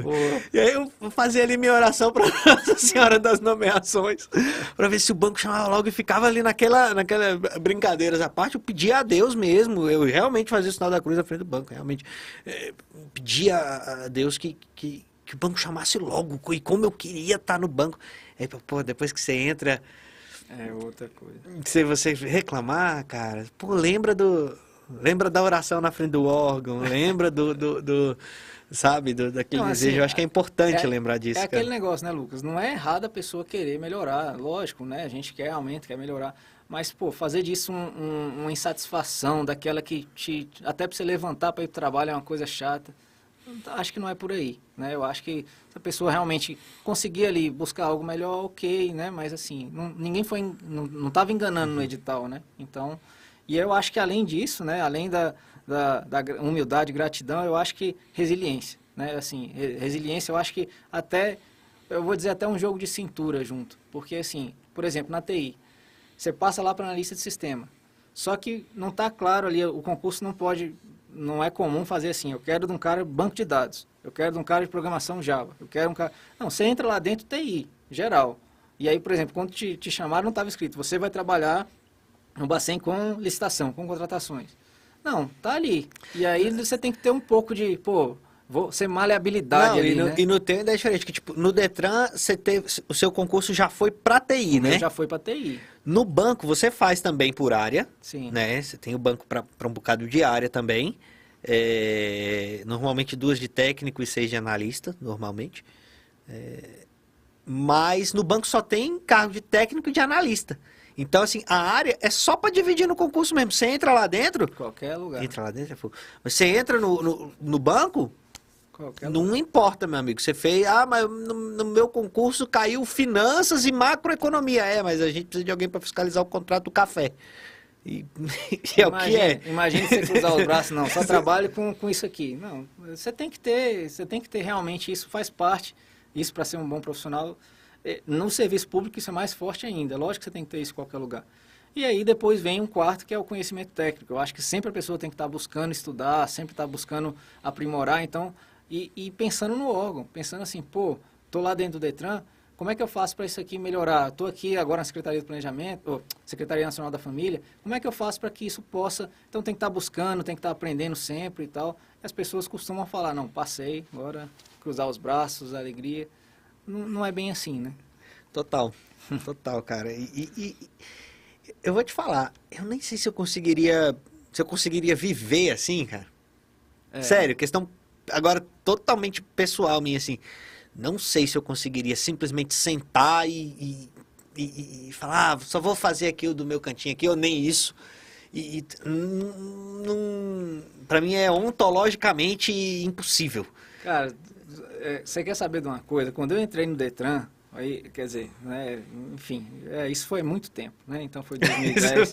E aí eu fazia ali minha oração para Nossa Senhora das Nomeações, para ver se o banco chamava logo e ficava ali naquela, naquela brincadeiras à parte. Eu pedia a Deus mesmo. Eu realmente fazia o sinal da cruz à frente do banco. Realmente é, pedia a Deus que, que, que o banco chamasse logo. E como eu queria estar no banco. Aí, pô, depois que você entra. É outra coisa. Se você reclamar, cara, pô, lembra do. Lembra da oração na frente do órgão, lembra do, do, do sabe, do, daquele Não, assim, desejo. Eu acho que é importante é, lembrar disso. É cara. aquele negócio, né, Lucas? Não é errado a pessoa querer melhorar, lógico, né? A gente quer aumento, quer melhorar. Mas, pô, fazer disso um, um, uma insatisfação, daquela que te. Até pra você levantar para ir pro trabalho é uma coisa chata acho que não é por aí, né? Eu acho que se a pessoa realmente conseguir ali buscar algo melhor, ok, né? Mas assim, não, ninguém foi, não estava enganando no edital, né? Então, E eu acho que além disso, né, além da, da, da humildade e gratidão, eu acho que resiliência. Né? Assim, resiliência, eu acho que até, eu vou dizer até um jogo de cintura junto. Porque, assim, por exemplo, na TI, você passa lá para analista de sistema. Só que não está claro ali, o concurso não pode, não é comum fazer assim, eu quero de um cara banco de dados, eu quero de um cara de programação Java, eu quero um cara... Não, você entra lá dentro TI, geral. E aí, por exemplo, quando te, te chamaram, não estava escrito, você vai trabalhar no Bacen com licitação, com contratações. Não, tá ali. E aí você tem que ter um pouco de, pô, vou ser maleabilidade Não, ali, e no, né? e no ainda é diferente, que tipo, no Detran você teve, o seu concurso já foi pra TI, né? Já foi para TI. No banco você faz também por área, Sim. né? Você tem o banco para um bocado de área também. É, normalmente duas de técnico e seis de analista, normalmente. É, mas no banco só tem cargo de técnico e de analista. Então, assim, a área é só para dividir no concurso mesmo. Você entra lá dentro, Qualquer lugar. entra lá dentro, é fogo. Mas você entra no, no, no banco, Qualquer lugar. não importa, meu amigo. Você fez, ah, mas no, no meu concurso caiu finanças e macroeconomia. É, mas a gente precisa de alguém para fiscalizar o contrato do café. E, e é o que é. Imagine você cruzar os braços, não, só trabalho com, com isso aqui. Não, você tem que ter, você tem que ter realmente, isso faz parte, isso para ser um bom profissional. Eh, No serviço público isso é mais forte ainda, lógico que você tem que ter isso em qualquer lugar. E aí depois vem um quarto que é o conhecimento técnico. Eu acho que sempre a pessoa tem que estar buscando estudar, sempre estar buscando aprimorar, então, e, e pensando no órgão, pensando assim, pô, tô lá dentro do Detran, como é que eu faço para isso aqui melhorar? Estou aqui agora na Secretaria do Planejamento, ou Secretaria Nacional da Família, como é que eu faço para que isso possa... Então tem que estar buscando, tem que estar aprendendo sempre e tal. E as pessoas costumam falar, não, passei, agora cruzar os braços, alegria. Não, não é bem assim, né? Total, total, cara. E, e- e- eu vou te falar, eu nem sei se eu conseguiria, se eu conseguiria viver assim, cara. É. Sério, questão agora totalmente pessoal minha, assim. Não sei se eu conseguiria simplesmente sentar e, e, e- e falar, ah, só vou fazer aquilo do meu cantinho aqui, ou nem isso. E, e para mim é ontologicamente impossível. Cara, é, você quer saber de uma coisa? Quando eu entrei no Detran, aí, quer dizer, né, enfim, é, isso foi muito tempo, né? Então foi 2010.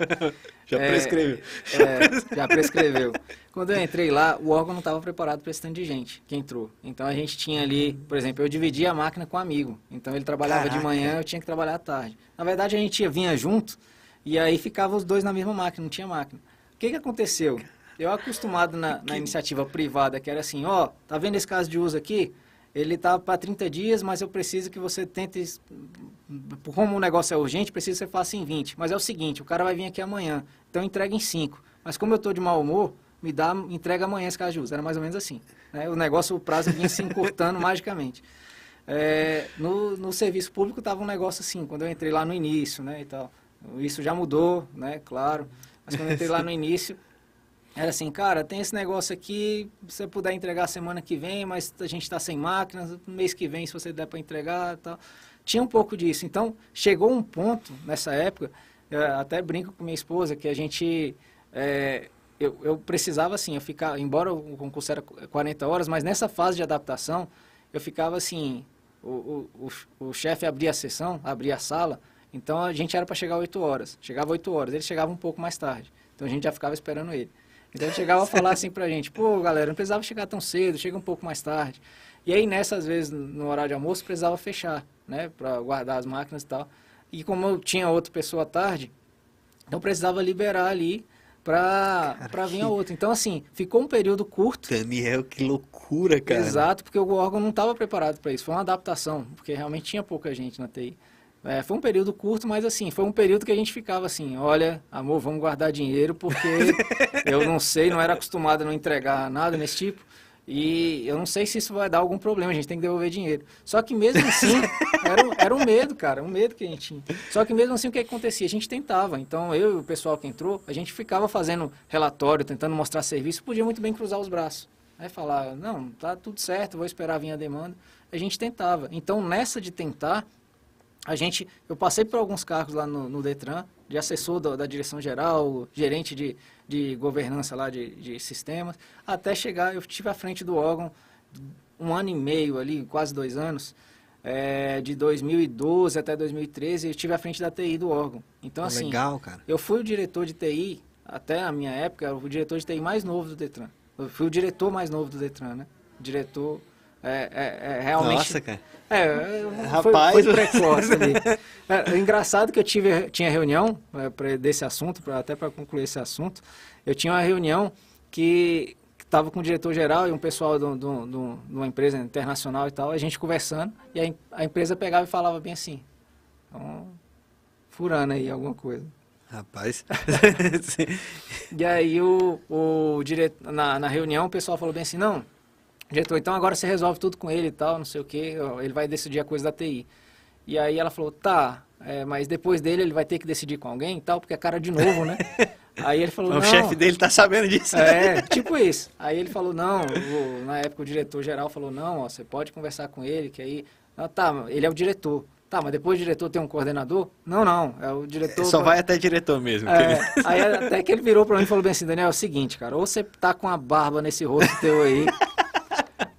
Já É, prescreveu. É, já prescreveu. Quando eu entrei lá, o órgão não estava preparado para esse tanto de gente que entrou. Então a gente tinha ali, por exemplo, eu dividia a máquina com um amigo. Então ele trabalhava de Caraca. manhã, eu tinha que trabalhar à tarde. Na verdade a gente vinha junto e aí ficava os dois na mesma máquina, não tinha máquina. O que, que aconteceu? Eu acostumado na, na iniciativa privada, que era assim, ó, tá vendo esse caso de uso aqui? Ele tá para 30 dias, mas eu preciso que você tente como o negócio é urgente, precisa que você faça em 20. Mas é o seguinte, o cara vai vir aqui amanhã, então entrega em 5. Mas como eu estou de mau humor, me dá, entrega amanhã esse uso. Era mais ou menos assim. né? O negócio, o prazo vinha se encurtando magicamente. É, no, no serviço público estava um negócio assim, quando eu entrei lá no início, né, e tal. Isso já mudou, né, claro. Mas quando eu entrei lá no início, era assim, cara, tem esse negócio aqui, se você puder entregar semana que vem, mas a gente está sem máquinas, mês que vem, se você der para entregar tal. Tinha um pouco disso. Então, chegou um ponto nessa época, até brinco com minha esposa, que a gente. é, eu, eu precisava assim, eu ficava, embora o concurso era 40 horas, mas nessa fase de adaptação, eu ficava assim, o, o, o, o chefe abria a sessão, abria a sala, então a gente era para chegar 8 horas. Chegava 8 horas, ele chegava um pouco mais tarde. Então a gente já ficava esperando ele. Então chegava a falar assim pra gente, pô, galera, não precisava chegar tão cedo, chega um pouco mais tarde. E aí nessas vezes, no horário de almoço, precisava fechar, né, para guardar as máquinas e tal. E como eu tinha outra pessoa à tarde, então precisava liberar ali para para vir a outra. Então assim, ficou um período curto, Daniel, que loucura, cara. Exato, porque o órgão não estava preparado para isso. Foi uma adaptação, porque realmente tinha pouca gente na TI. É, foi um período curto, mas assim, foi um período que a gente ficava assim, olha, amor, vamos guardar dinheiro, porque eu não sei, não era acostumado a não entregar nada nesse tipo. E eu não sei se isso vai dar algum problema, a gente tem que devolver dinheiro. Só que mesmo assim, era, um- era um medo, cara, um medo que a gente tinha. Só que mesmo assim, o que acontecia? A gente tentava. Então, eu e o pessoal que entrou, a gente ficava fazendo relatório, tentando mostrar serviço, podia muito bem cruzar os braços. Aí falar, não, tá tudo certo, vou esperar vir a demanda. A gente tentava. Então, nessa de tentar, a gente, eu passei por alguns cargos lá no, no Detran, de assessor da, da direção geral, gerente de, de governança lá de, de sistemas, até chegar, eu estive à frente do órgão um ano e meio ali, quase dois anos, é, de 2012 até 2013, eu estive à frente da TI do órgão. Então, assim, Legal, cara. eu fui o diretor de TI até a minha época, era o diretor de TI mais novo do Detran. Eu fui o diretor mais novo do Detran, né? Diretor é, é, é realmente. Nossa, cara. É, Rapaz, foi, foi precoce ali. É, é, engraçado que eu tive, tinha reunião é, pra, desse assunto, pra, até para concluir esse assunto. Eu tinha uma reunião que estava com o diretor-geral e um pessoal de uma empresa internacional e tal, a gente conversando, e a, a empresa pegava e falava bem assim, então, furando aí alguma coisa. Rapaz. e aí o, o diretor, na, na reunião o pessoal falou bem assim, não, diretor, então agora você resolve tudo com ele e tal, não sei o que, ele vai decidir a coisa da TI. E aí ela falou, tá, é, mas depois dele ele vai ter que decidir com alguém e tal, porque é cara de novo, né? Aí ele falou, o chefe dele tá sabendo disso. É, tipo isso. Aí ele falou, não, o, na época o diretor-geral falou, não, ó, você pode conversar com ele, que aí... Ah, tá, ele é o diretor. Tá, mas depois o diretor tem um coordenador? Não, não, é o diretor... Só vai até diretor mesmo. É, aí até que ele virou pra mim e falou bem assim, Daniel, é o seguinte, cara, ou você tá com a barba nesse rosto teu aí,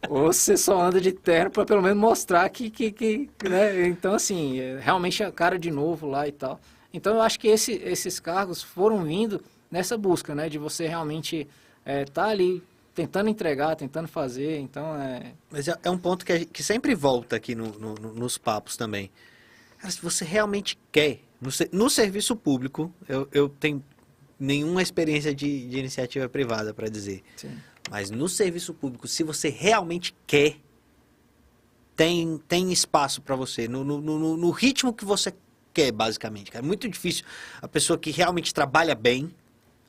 ou você só anda de terno para pelo menos mostrar que, que, que né? Então, assim, é, realmente a cara de novo lá e tal. Então, eu acho que esse, esses cargos foram vindo nessa busca, né? De você realmente estar é, tá ali tentando entregar, tentando fazer, então é... Mas é, é um ponto que, que sempre volta aqui no, no, nos papos também. Cara, se você realmente quer, no, no serviço público, eu, eu tenho nenhuma experiência de, de iniciativa privada para dizer. Sim. Mas no serviço público, se você realmente quer, tem, tem espaço para você, no, no, no, no, ritmo que você quer, basicamente. É muito difícil a pessoa que realmente trabalha bem,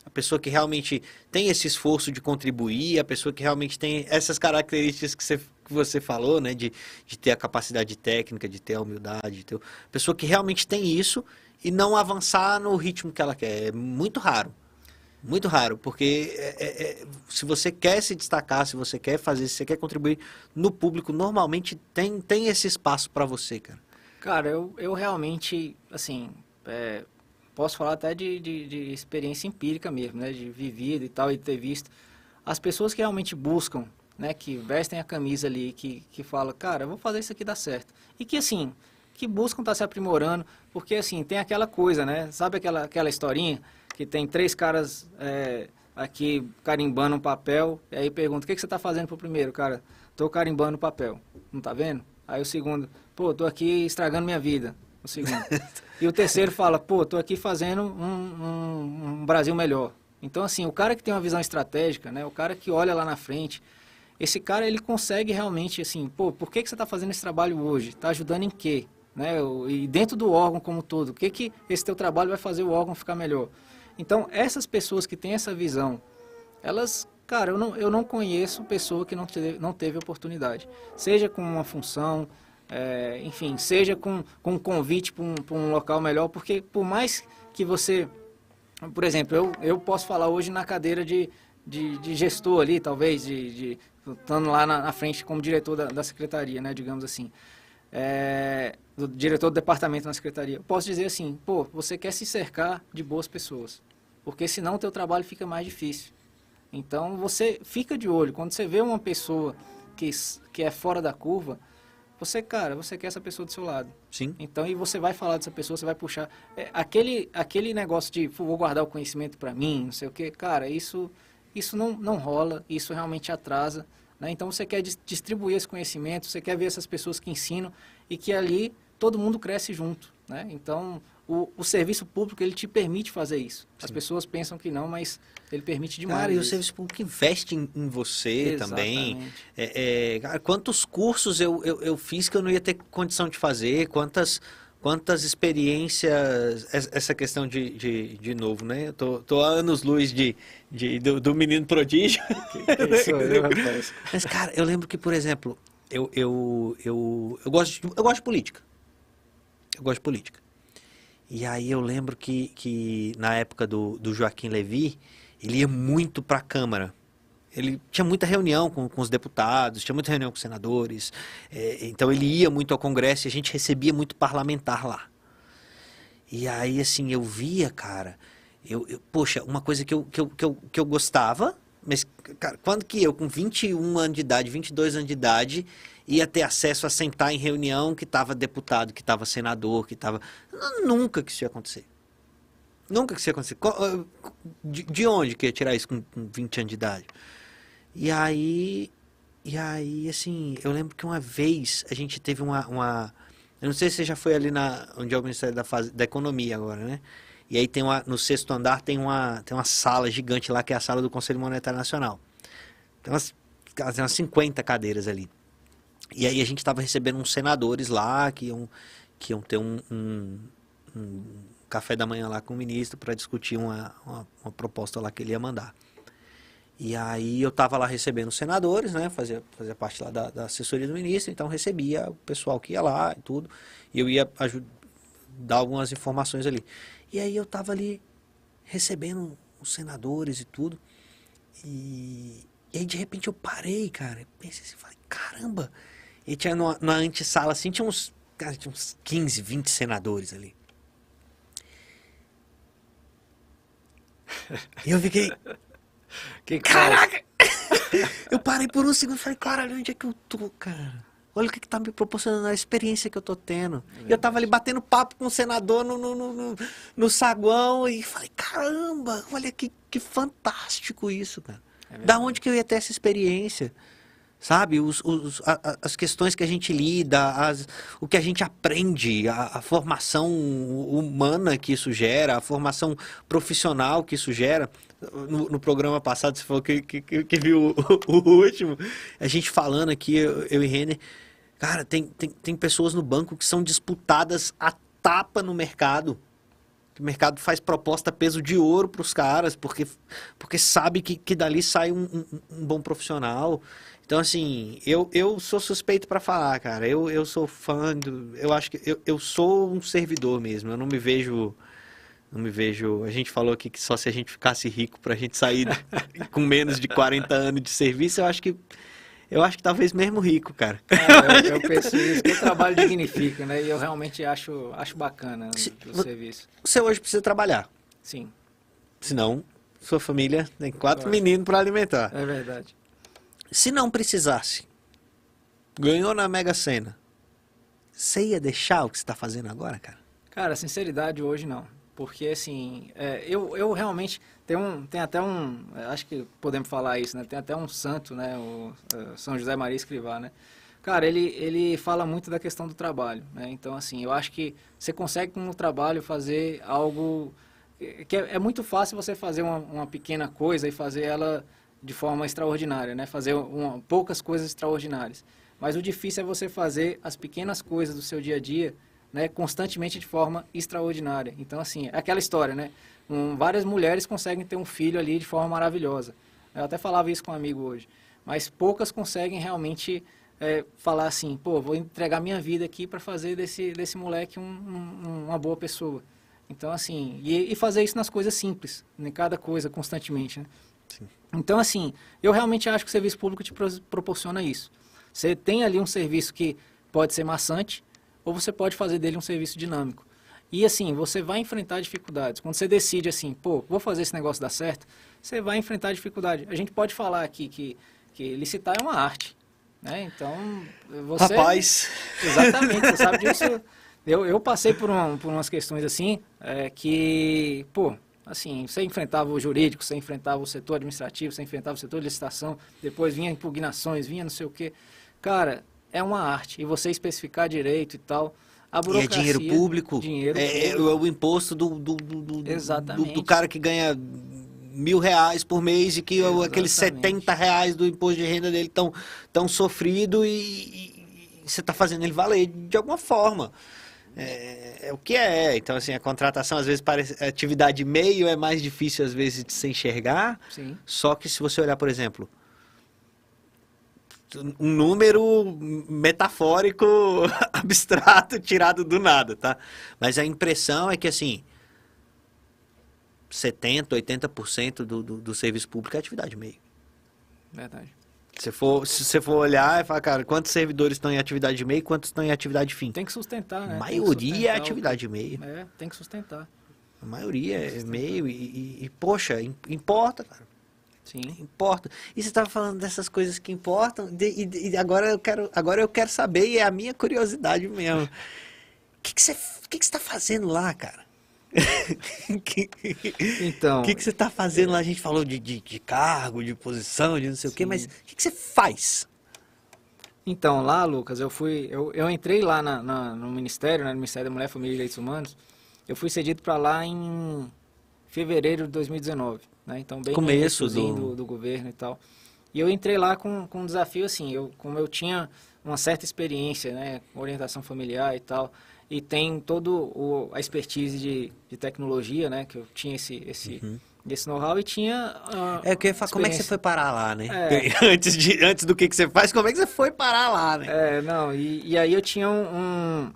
a pessoa que realmente tem esse esforço de contribuir, a pessoa que realmente tem essas características que você, que você falou, né? De, de ter a capacidade técnica, de ter a humildade, de ter... a pessoa que realmente tem isso e não avançar no ritmo que ela quer. É muito raro. Muito raro, porque é, é, é, se você quer se destacar, se você quer fazer, se você quer contribuir no público, normalmente tem, tem esse espaço para você, cara. Cara, eu, eu realmente, assim, é, posso falar até de, de, de, experiência empírica mesmo, né? De vivido e tal, e ter visto. As pessoas que realmente buscam, né? Que vestem a camisa ali, que, que falam, cara, eu vou fazer isso aqui dar certo. E que, assim, que buscam estar tá se aprimorando, porque, assim, tem aquela coisa, né? Sabe aquela, aquela historinha que tem três caras é, aqui carimbando um papel, e aí pergunta, o que, que você está fazendo pro primeiro, cara? Tô carimbando o papel, não tá vendo? Aí o segundo, pô, tô aqui estragando minha vida, o segundo. e o terceiro fala, pô, tô aqui fazendo um, um, um Brasil melhor. Então, assim, o cara que tem uma visão estratégica, né, o cara que olha lá na frente, esse cara, ele consegue realmente, assim, pô, por que, que você está fazendo esse trabalho hoje? Está ajudando em quê? Né? E dentro do órgão como todo, o que, que esse teu trabalho vai fazer o órgão ficar melhor? Então, essas pessoas que têm essa visão, elas, cara, eu não, eu não conheço pessoa que não teve, não teve oportunidade. Seja com uma função, é, enfim, seja com, com um convite para um, um local melhor, porque por mais que você. Por exemplo, eu, eu posso falar hoje na cadeira de, de, de gestor ali, talvez, de, de estando lá na, na, frente como diretor da, da secretaria, né, digamos assim. É, do diretor do departamento na secretaria. Posso dizer assim, pô, você quer se cercar de boas pessoas porque senão o teu trabalho fica mais difícil. Então você fica de olho, quando você vê uma pessoa que, que é fora da curva, você, cara, você quer essa pessoa do seu lado. Sim. Então, e você vai falar dessa pessoa, você vai puxar. É, aquele, aquele negócio de vou guardar o conhecimento para mim, não sei o quê, cara, isso, isso não, não rola, isso realmente atrasa. Né? Então, você quer distribuir esse conhecimento, você quer ver essas pessoas que ensinam e que ali todo mundo cresce junto. Né? Então, o, o, serviço público ele te permite fazer isso. Sim. As pessoas pensam que não, mas ele permite demais. Cara, e o serviço público investe em, em você Exatamente. também. É, é, quantos cursos eu, eu, eu, fiz que eu não ia ter condição de fazer? Quantas, quantas experiências. Essa questão de, de, de novo, né? Eu tô, tô há anos luz de, de, do, do menino prodígio. Que, que isso, eu, mas, cara, eu lembro que, por exemplo, eu, eu, eu, eu, gosto, de, eu gosto de política. Eu gosto de política. E aí eu lembro que, que na época do, do Joaquim Levi, ele ia muito para a Câmara. Ele tinha muita reunião com, com os deputados, tinha muita reunião com os senadores. É, então ele ia muito ao Congresso e a gente recebia muito parlamentar lá. E aí, assim, eu via, cara, eu, eu poxa, uma coisa que eu, que, eu, que, eu, que eu gostava, mas, cara, quando que eu, com 21 anos de idade, 22 anos de idade, ia ter acesso a sentar em reunião que estava deputado, que estava senador, que estava. Nunca que isso ia acontecer. Nunca que isso ia acontecer. Co- ah, De, de onde que ia tirar isso com, com 20 anos de idade? E aí, e aí, assim, eu lembro que uma vez a gente teve uma, uma eu não sei se você já foi ali na, onde é o Ministério da, da Economia agora, né? E aí tem uma, no sexto andar tem uma, tem uma sala gigante lá, que é a sala do Conselho Monetário Nacional. Tem umas, tem umas 50 cadeiras ali. E aí a gente estava recebendo uns senadores lá, que iam, que iam ter um, um, um café da manhã lá com o ministro para discutir uma, uma, uma proposta lá que ele ia mandar. E aí eu tava lá recebendo os senadores, né? Fazia, fazia parte lá da, da assessoria do ministro, então recebia o pessoal que ia lá e tudo. E eu ia dar algumas informações ali. E aí eu tava ali recebendo os senadores e tudo. E, e aí de repente eu parei, cara. Pensei assim, falei, caramba! E tinha numa, numa antessala assim, tinha uns, cara, tinha uns 15, 20 senadores ali. E eu fiquei, Que Caraca! eu parei por um segundo e falei, caralho, onde é que eu tô, cara? Olha o que, que tá me proporcionando a experiência que eu tô tendo. E eu tava ali batendo papo com o senador no, no, no, no- no saguão e falei, caramba, olha que, que fantástico isso, cara. da onde que eu ia ter essa experiência? Sabe, os, os- a- as questões que a gente lida, as- o que a gente aprende, a, a formação humana que isso gera, a formação profissional que isso gera. No, no programa passado, você falou que, que, que- que viu o, o último, a gente falando aqui, eu, eu e Renner, cara, tem, tem, tem pessoas no banco que são disputadas a tapa no mercado. O mercado faz proposta peso de ouro para os caras, porque, porque sabe que, que dali sai um, um- um bom profissional. Então, assim, eu, eu sou suspeito para falar, cara. Eu, eu sou fã do. Eu acho que eu, eu sou um servidor mesmo. Eu não me vejo. Não me vejo. A gente falou aqui que só se a gente ficasse rico pra gente sair com menos de 40 anos de serviço, eu acho que. Eu acho que talvez mesmo rico, cara. Cara, eu, eu penso isso, que o trabalho dignifica, né? E eu realmente acho, acho bacana Se- o serviço. Você hoje precisa trabalhar. Sim, Senão, sua família tem quatro meninos para alimentar. é verdade. Se não precisasse, ganhou na Mega Sena, você ia deixar o que você está fazendo agora, cara? Cara, sinceridade hoje não. Porque assim, é, eu, eu realmente tem um, tem até um, acho que podemos falar isso, né? Tem até um santo, né? O é, São José Maria Escrivá, né? Cara, ele, ele fala muito da questão do trabalho, né? Então, assim, eu acho que você consegue com o trabalho fazer algo é, que é, é muito fácil você fazer uma, uma pequena coisa e fazer ela de forma extraordinária, né? Fazer uma, poucas coisas extraordinárias. Mas o difícil é você fazer as pequenas coisas do seu dia a dia, né? Constantemente de forma extraordinária. Então, assim, é aquela história, né? Um, várias mulheres conseguem ter um filho ali de forma maravilhosa. Eu até falava isso com um amigo hoje. Mas poucas conseguem realmente é, falar assim, pô, vou entregar minha vida aqui para fazer desse, desse moleque um- um- uma boa pessoa. Então, assim, e, e fazer isso nas coisas simples, em cada coisa, constantemente, né? Então, assim, eu realmente acho que o serviço público te pro- proporciona isso. Você tem ali um serviço que pode ser maçante, ou você pode fazer dele um serviço dinâmico. E assim, você vai enfrentar dificuldades. Quando você decide assim, pô, vou fazer esse negócio dar certo, você vai enfrentar dificuldade. A gente pode falar aqui que, que licitar é uma arte. Né? Então, você. Rapaz, Exatamente, você sabe disso. Eu, eu passei por, uma- por umas questões assim, é, que, pô, assim, você enfrentava o jurídico, você enfrentava o setor administrativo, você enfrentava o setor de licitação, depois vinha impugnações, vinha não sei o quê. Cara, é uma arte, e você especificar direito e tal. A e é burocracia, dinheiro público. Dinheiro é, é público. o imposto do, do, do, do- do- cara que ganha mil reais por mês e que aqueles Exatamente. 70 reais do imposto de renda dele tão, tão sofrido e, e- e você está fazendo ele valer de alguma forma. É, é o que é. Então, assim, a contratação, às vezes, parece. a Atividade meio é mais difícil, às vezes, de se enxergar. Sim, Só que se você olhar, por exemplo, um número metafórico, abstrato, tirado do nada, tá? Mas a impressão é que, assim, 70%, 80% do, do, do serviço público é atividade meio. verdade. Se, for, se você for olhar e falar, cara, quantos servidores estão em atividade meio e quantos estão em atividade fim? Tem que sustentar, né? A maioria é sustentar o- atividade meio. É, tem que sustentar. A maioria é meio e, e- e, poxa, im- importa, cara. Sim. Importa. E você estava falando dessas coisas que importam, de- e, e agora eu quero, agora eu quero saber, e é a minha curiosidade mesmo. O que, que você o que, que você está fazendo lá, cara? então. O que, que você está fazendo lá? A gente falou de, de, de, cargo, de posição, de não sei sim. o quê, mas o que, que você faz? Então, lá, Lucas, eu fui. Eu, eu entrei lá na, na, no Ministério, né, no Ministério da Mulher, Família e Direitos Humanos. Eu fui cedido para lá em fevereiro de 2019. Né? Então, bem começo do... do... do governo e tal. E eu entrei lá com, com um desafio assim, eu, como eu tinha uma certa experiência, né, orientação familiar e tal, e tem todo a expertise de, de tecnologia, né, que eu tinha esse esse uhum. esse know-how e tinha uh, É que eu ia falar, como é que você foi parar lá, né? É. antes de antes do que que você faz, como é que você foi parar lá, né? É, não, e, e aí eu tinha um,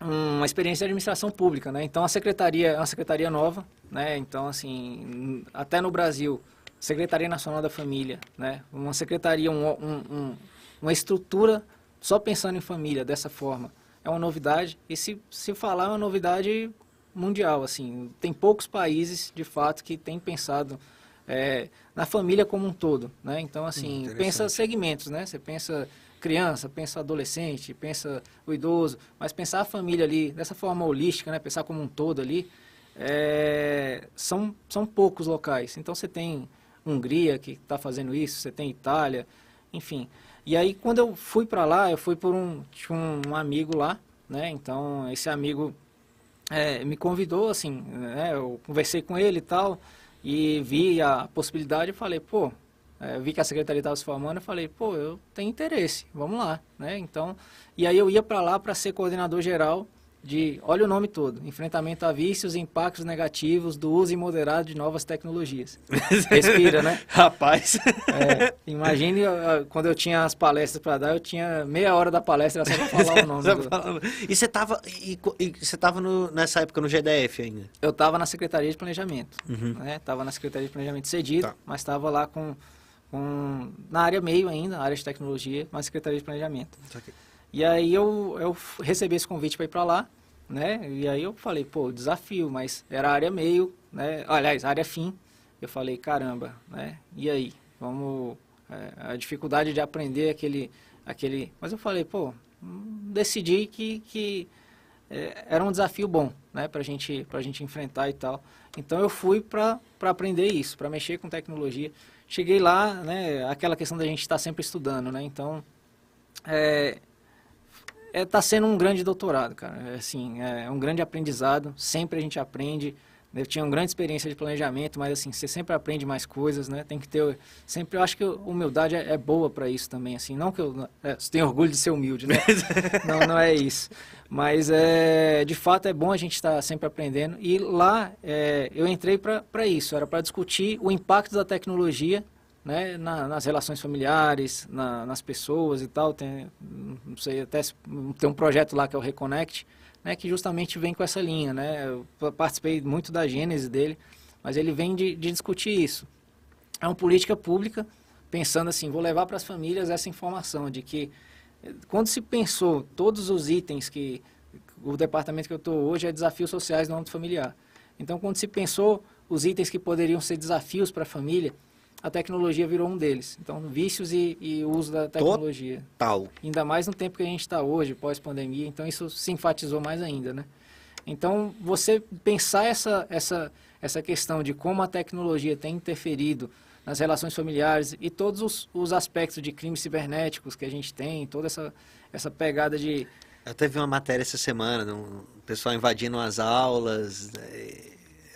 um, uma experiência de administração pública, né? Então a secretaria é uma secretaria nova, né? Então assim, até no Brasil, Secretaria Nacional da Família, né? Uma secretaria, um, um, uma estrutura só pensando em família dessa forma é uma novidade. E se, se falar, é uma novidade mundial. Assim, tem poucos países, de fato, que têm pensado é, na família como um todo. Né? Então, assim, hum, pensa segmentos, né? Você pensa criança, pensa adolescente, pensa o idoso, mas pensar a família ali dessa forma holística, né? Pensar como um todo ali, é, são, são poucos locais. Então, você tem Hungria que está fazendo isso, você tem Itália, enfim. E aí, quando eu fui para lá, eu fui por um, tinha um amigo lá, né? Então, esse amigo é, me convidou, assim, né? Eu conversei com ele e tal, e vi a possibilidade e falei, pô, é, vi que a secretaria estava se formando, eu falei, pô, eu tenho interesse, vamos lá, né? Então, e aí eu ia para lá para ser coordenador geral de, olha o nome todo, enfrentamento a vícios e impactos negativos do uso imoderado de novas tecnologias. Respira, né? Rapaz. É, imagine quando eu tinha as palestras para dar, eu tinha meia hora da palestra só para falar o nome. do... E você estava e, e você tava nessa época no GDF ainda? Eu estava na Secretaria de Planejamento. Uhum. Né? Tava na Secretaria de Planejamento cedido, tá. mas estava lá com, com, na área meio ainda, área de tecnologia, mas Secretaria de Planejamento. Okay. E aí eu, eu recebi esse convite para ir para lá, né? E aí eu falei, pô, desafio, mas era área meio, né? Aliás, área fim. Eu falei, caramba, né? E aí? Vamos... É, a dificuldade de aprender aquele... aquele... Mas eu falei, pô, decidi que, que é, era um desafio bom, né? Pra gente, pra gente enfrentar e tal. Então eu fui para aprender isso, para mexer com tecnologia. Cheguei lá, né? Aquela questão da gente estar tá sempre estudando, né? Então... É, está é, tá sendo um grande doutorado, cara. É, assim, é um grande aprendizado. Sempre a gente aprende. Eu tinha uma grande experiência de planejamento, mas assim, você sempre aprende mais coisas, né? Tem que ter sempre, eu acho que humildade é, é boa para isso também, assim, não que eu é, tenho orgulho de ser humilde, né? não, não é isso. Mas é, de fato é bom a gente estar tá sempre aprendendo. E lá é, eu entrei para isso, era para discutir o impacto da tecnologia né, na, nas relações familiares, na, nas pessoas e tal. Tem, não sei, até tem um projeto lá que é o Reconnect, né, que justamente vem com essa linha. Né? Eu participei muito da gênese dele, mas ele vem de, de discutir isso. É uma política pública pensando assim, vou levar para as famílias essa informação de que quando se pensou todos os itens que o departamento que eu estou hoje é desafios sociais no âmbito familiar. Então, quando se pensou os itens que poderiam ser desafios para a família, a tecnologia virou um deles. Então, vícios e, e uso da tecnologia. Total. Ainda mais no tempo que a gente está hoje, pós-pandemia, então isso se enfatizou mais ainda, né? Então, você pensar essa, essa, essa questão de como a tecnologia tem interferido nas relações familiares e todos os, os aspectos de crimes cibernéticos que a gente tem, toda essa, essa pegada de... Eu teve uma matéria essa semana, um pessoal invadindo as aulas, né?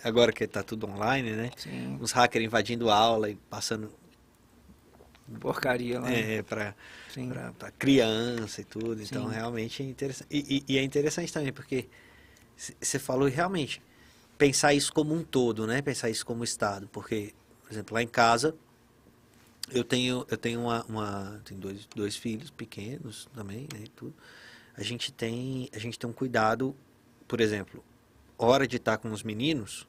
Agora que está tudo online, né? Sim. Os hackers invadindo aula e passando porcaria lá. É, para criança e tudo. Então, Sim. realmente é interessante. E, e, e, é interessante também, porque você falou realmente pensar isso como um todo, né? Pensar isso como Estado. Porque, por exemplo, lá em casa, eu tenho, eu tenho uma, uma tenho dois, dois filhos pequenos também, né? Tudo. A gente tem, a gente tem um cuidado, por exemplo, hora de estar com os meninos,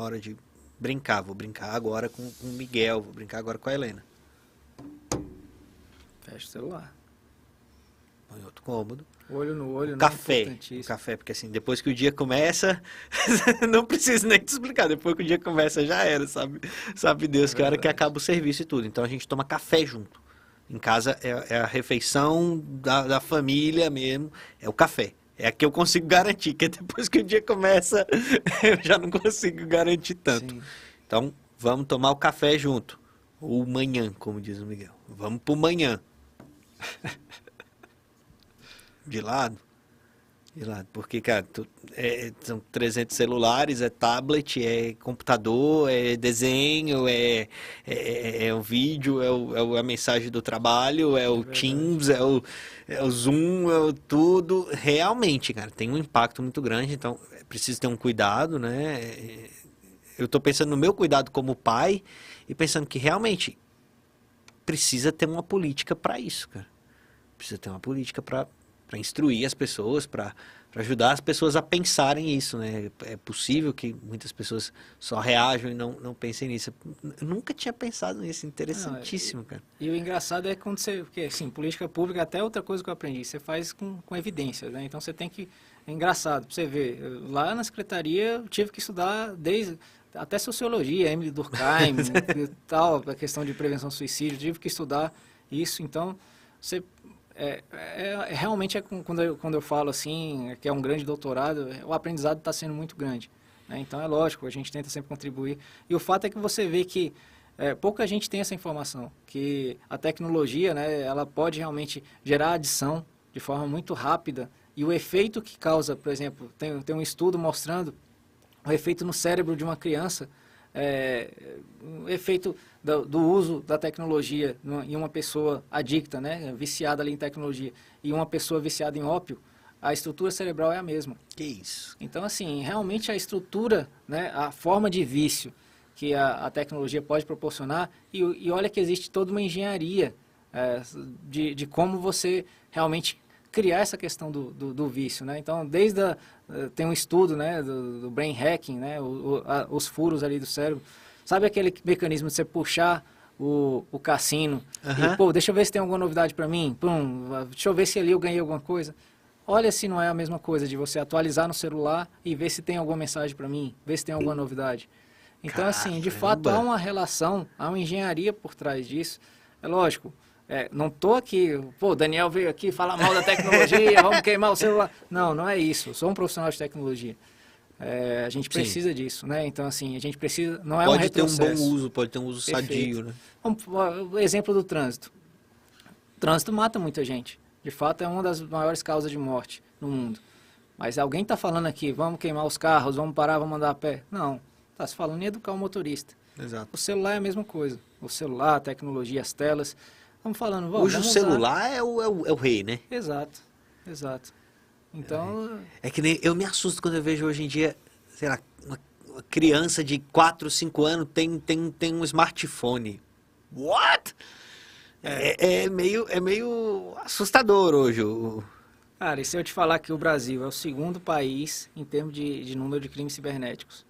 hora de brincar. Vou brincar agora com, o Miguel, vou brincar agora com a Helena. Fecha o celular. Põe outro cômodo. Olho no olho, café. É café, porque assim, depois que o dia começa, não preciso nem te explicar. Depois que o dia começa, já era, sabe? Sabe Deus é que hora que acaba o serviço e tudo. Então a gente toma café junto. Em casa é, é a refeição da, da família mesmo, é o café. É a que eu consigo garantir, que depois que o dia começa, eu já não consigo garantir tanto. Sim. Então, vamos tomar o café junto. Ou manhã, como diz o Miguel. Vamos pro manhã. De lado. De lado. Porque, cara, tu, é, são 300 celulares, é tablet, é computador, é desenho, é, é, é o vídeo, é, o, é a mensagem do trabalho, é o é Teams, é o, é o Zoom, é o tudo. Realmente, cara, tem um impacto muito grande, então é preciso ter um cuidado, né? Eu estou pensando no meu cuidado como pai e pensando que realmente precisa ter uma política para isso, cara. Precisa ter uma política para instruir as pessoas, para ajudar as pessoas a pensarem isso, né? É possível que muitas pessoas só reajam e não, não pensem nisso. Eu nunca tinha pensado nisso, interessantíssimo, cara. E, e o engraçado é quando você, porque assim, política pública, até outra coisa que eu aprendi, você faz com, com evidências, né? Então você tem que, é engraçado, pra você ver, lá na secretaria eu tive que estudar desde até sociologia, Emily Durkheim e tal, a questão de prevenção do suicídio, tive que estudar isso, então você é, é, é realmente é quando eu, quando eu falo assim que é um grande doutorado, o aprendizado está sendo muito grande. Né? Então é lógico, a gente tenta sempre contribuir. E o fato é que você vê que é, pouca gente tem essa informação, que a tecnologia, né, ela pode realmente gerar adição de forma muito rápida e o efeito que causa, por exemplo, tem, tem um estudo mostrando o efeito no cérebro de uma criança, é, o efeito do, do, uso da tecnologia em uma pessoa adicta, né, viciada ali em tecnologia, e uma pessoa viciada em ópio, a estrutura cerebral é a mesma. Que isso? Então, assim, realmente a estrutura, né, a forma de vício que a, a tecnologia pode proporcionar, e, e, olha que existe toda uma engenharia é, de, de como você realmente criar essa questão do, do, do vício, né? Então, desde a, eh, tem um estudo, né, do, do brain hacking, né, o, o, a, os furos ali do cérebro. Sabe aquele mecanismo de você puxar o, o cassino uhum. e, pô, deixa eu ver se tem alguma novidade para mim, pum, deixa eu ver se ali eu ganhei alguma coisa. Olha se não é a mesma coisa de você atualizar no celular e ver se tem alguma mensagem para mim, ver se tem alguma novidade. Então, Caramba. assim, de fato há uma relação, há uma engenharia por trás disso. É lógico, é, não estou aqui, pô, Daniel veio aqui falar mal da tecnologia, vamos queimar o celular. Não, não é isso. Eu sou um profissional de tecnologia. É, a gente precisa Sim. disso, né? Então, assim, a gente precisa. Não é pode um retrocesso. ter um bom uso, pode ter um uso Perfeito. sadio, né? O exemplo do trânsito. O trânsito mata muita gente. De fato, é uma das maiores causas de morte no mundo. Mas alguém está falando aqui, vamos queimar os carros, vamos parar, vamos andar a pé. Não. Está se falando em educar o motorista. Exato. O celular é a mesma coisa. O celular, a tecnologia, as telas. Vamos falando, vamos, Hoje o celular é o, é, o, é o rei, né? Exato, exato. Então... É, é que nem, eu me assusto quando eu vejo hoje em dia, sei lá, uma, criança de 4, 5 anos tem, tem, tem um smartphone. What? É, é, é meio, é meio assustador hoje. O... Cara, e se eu te falar que o Brasil é o segundo país em termos de, de número de crimes cibernéticos?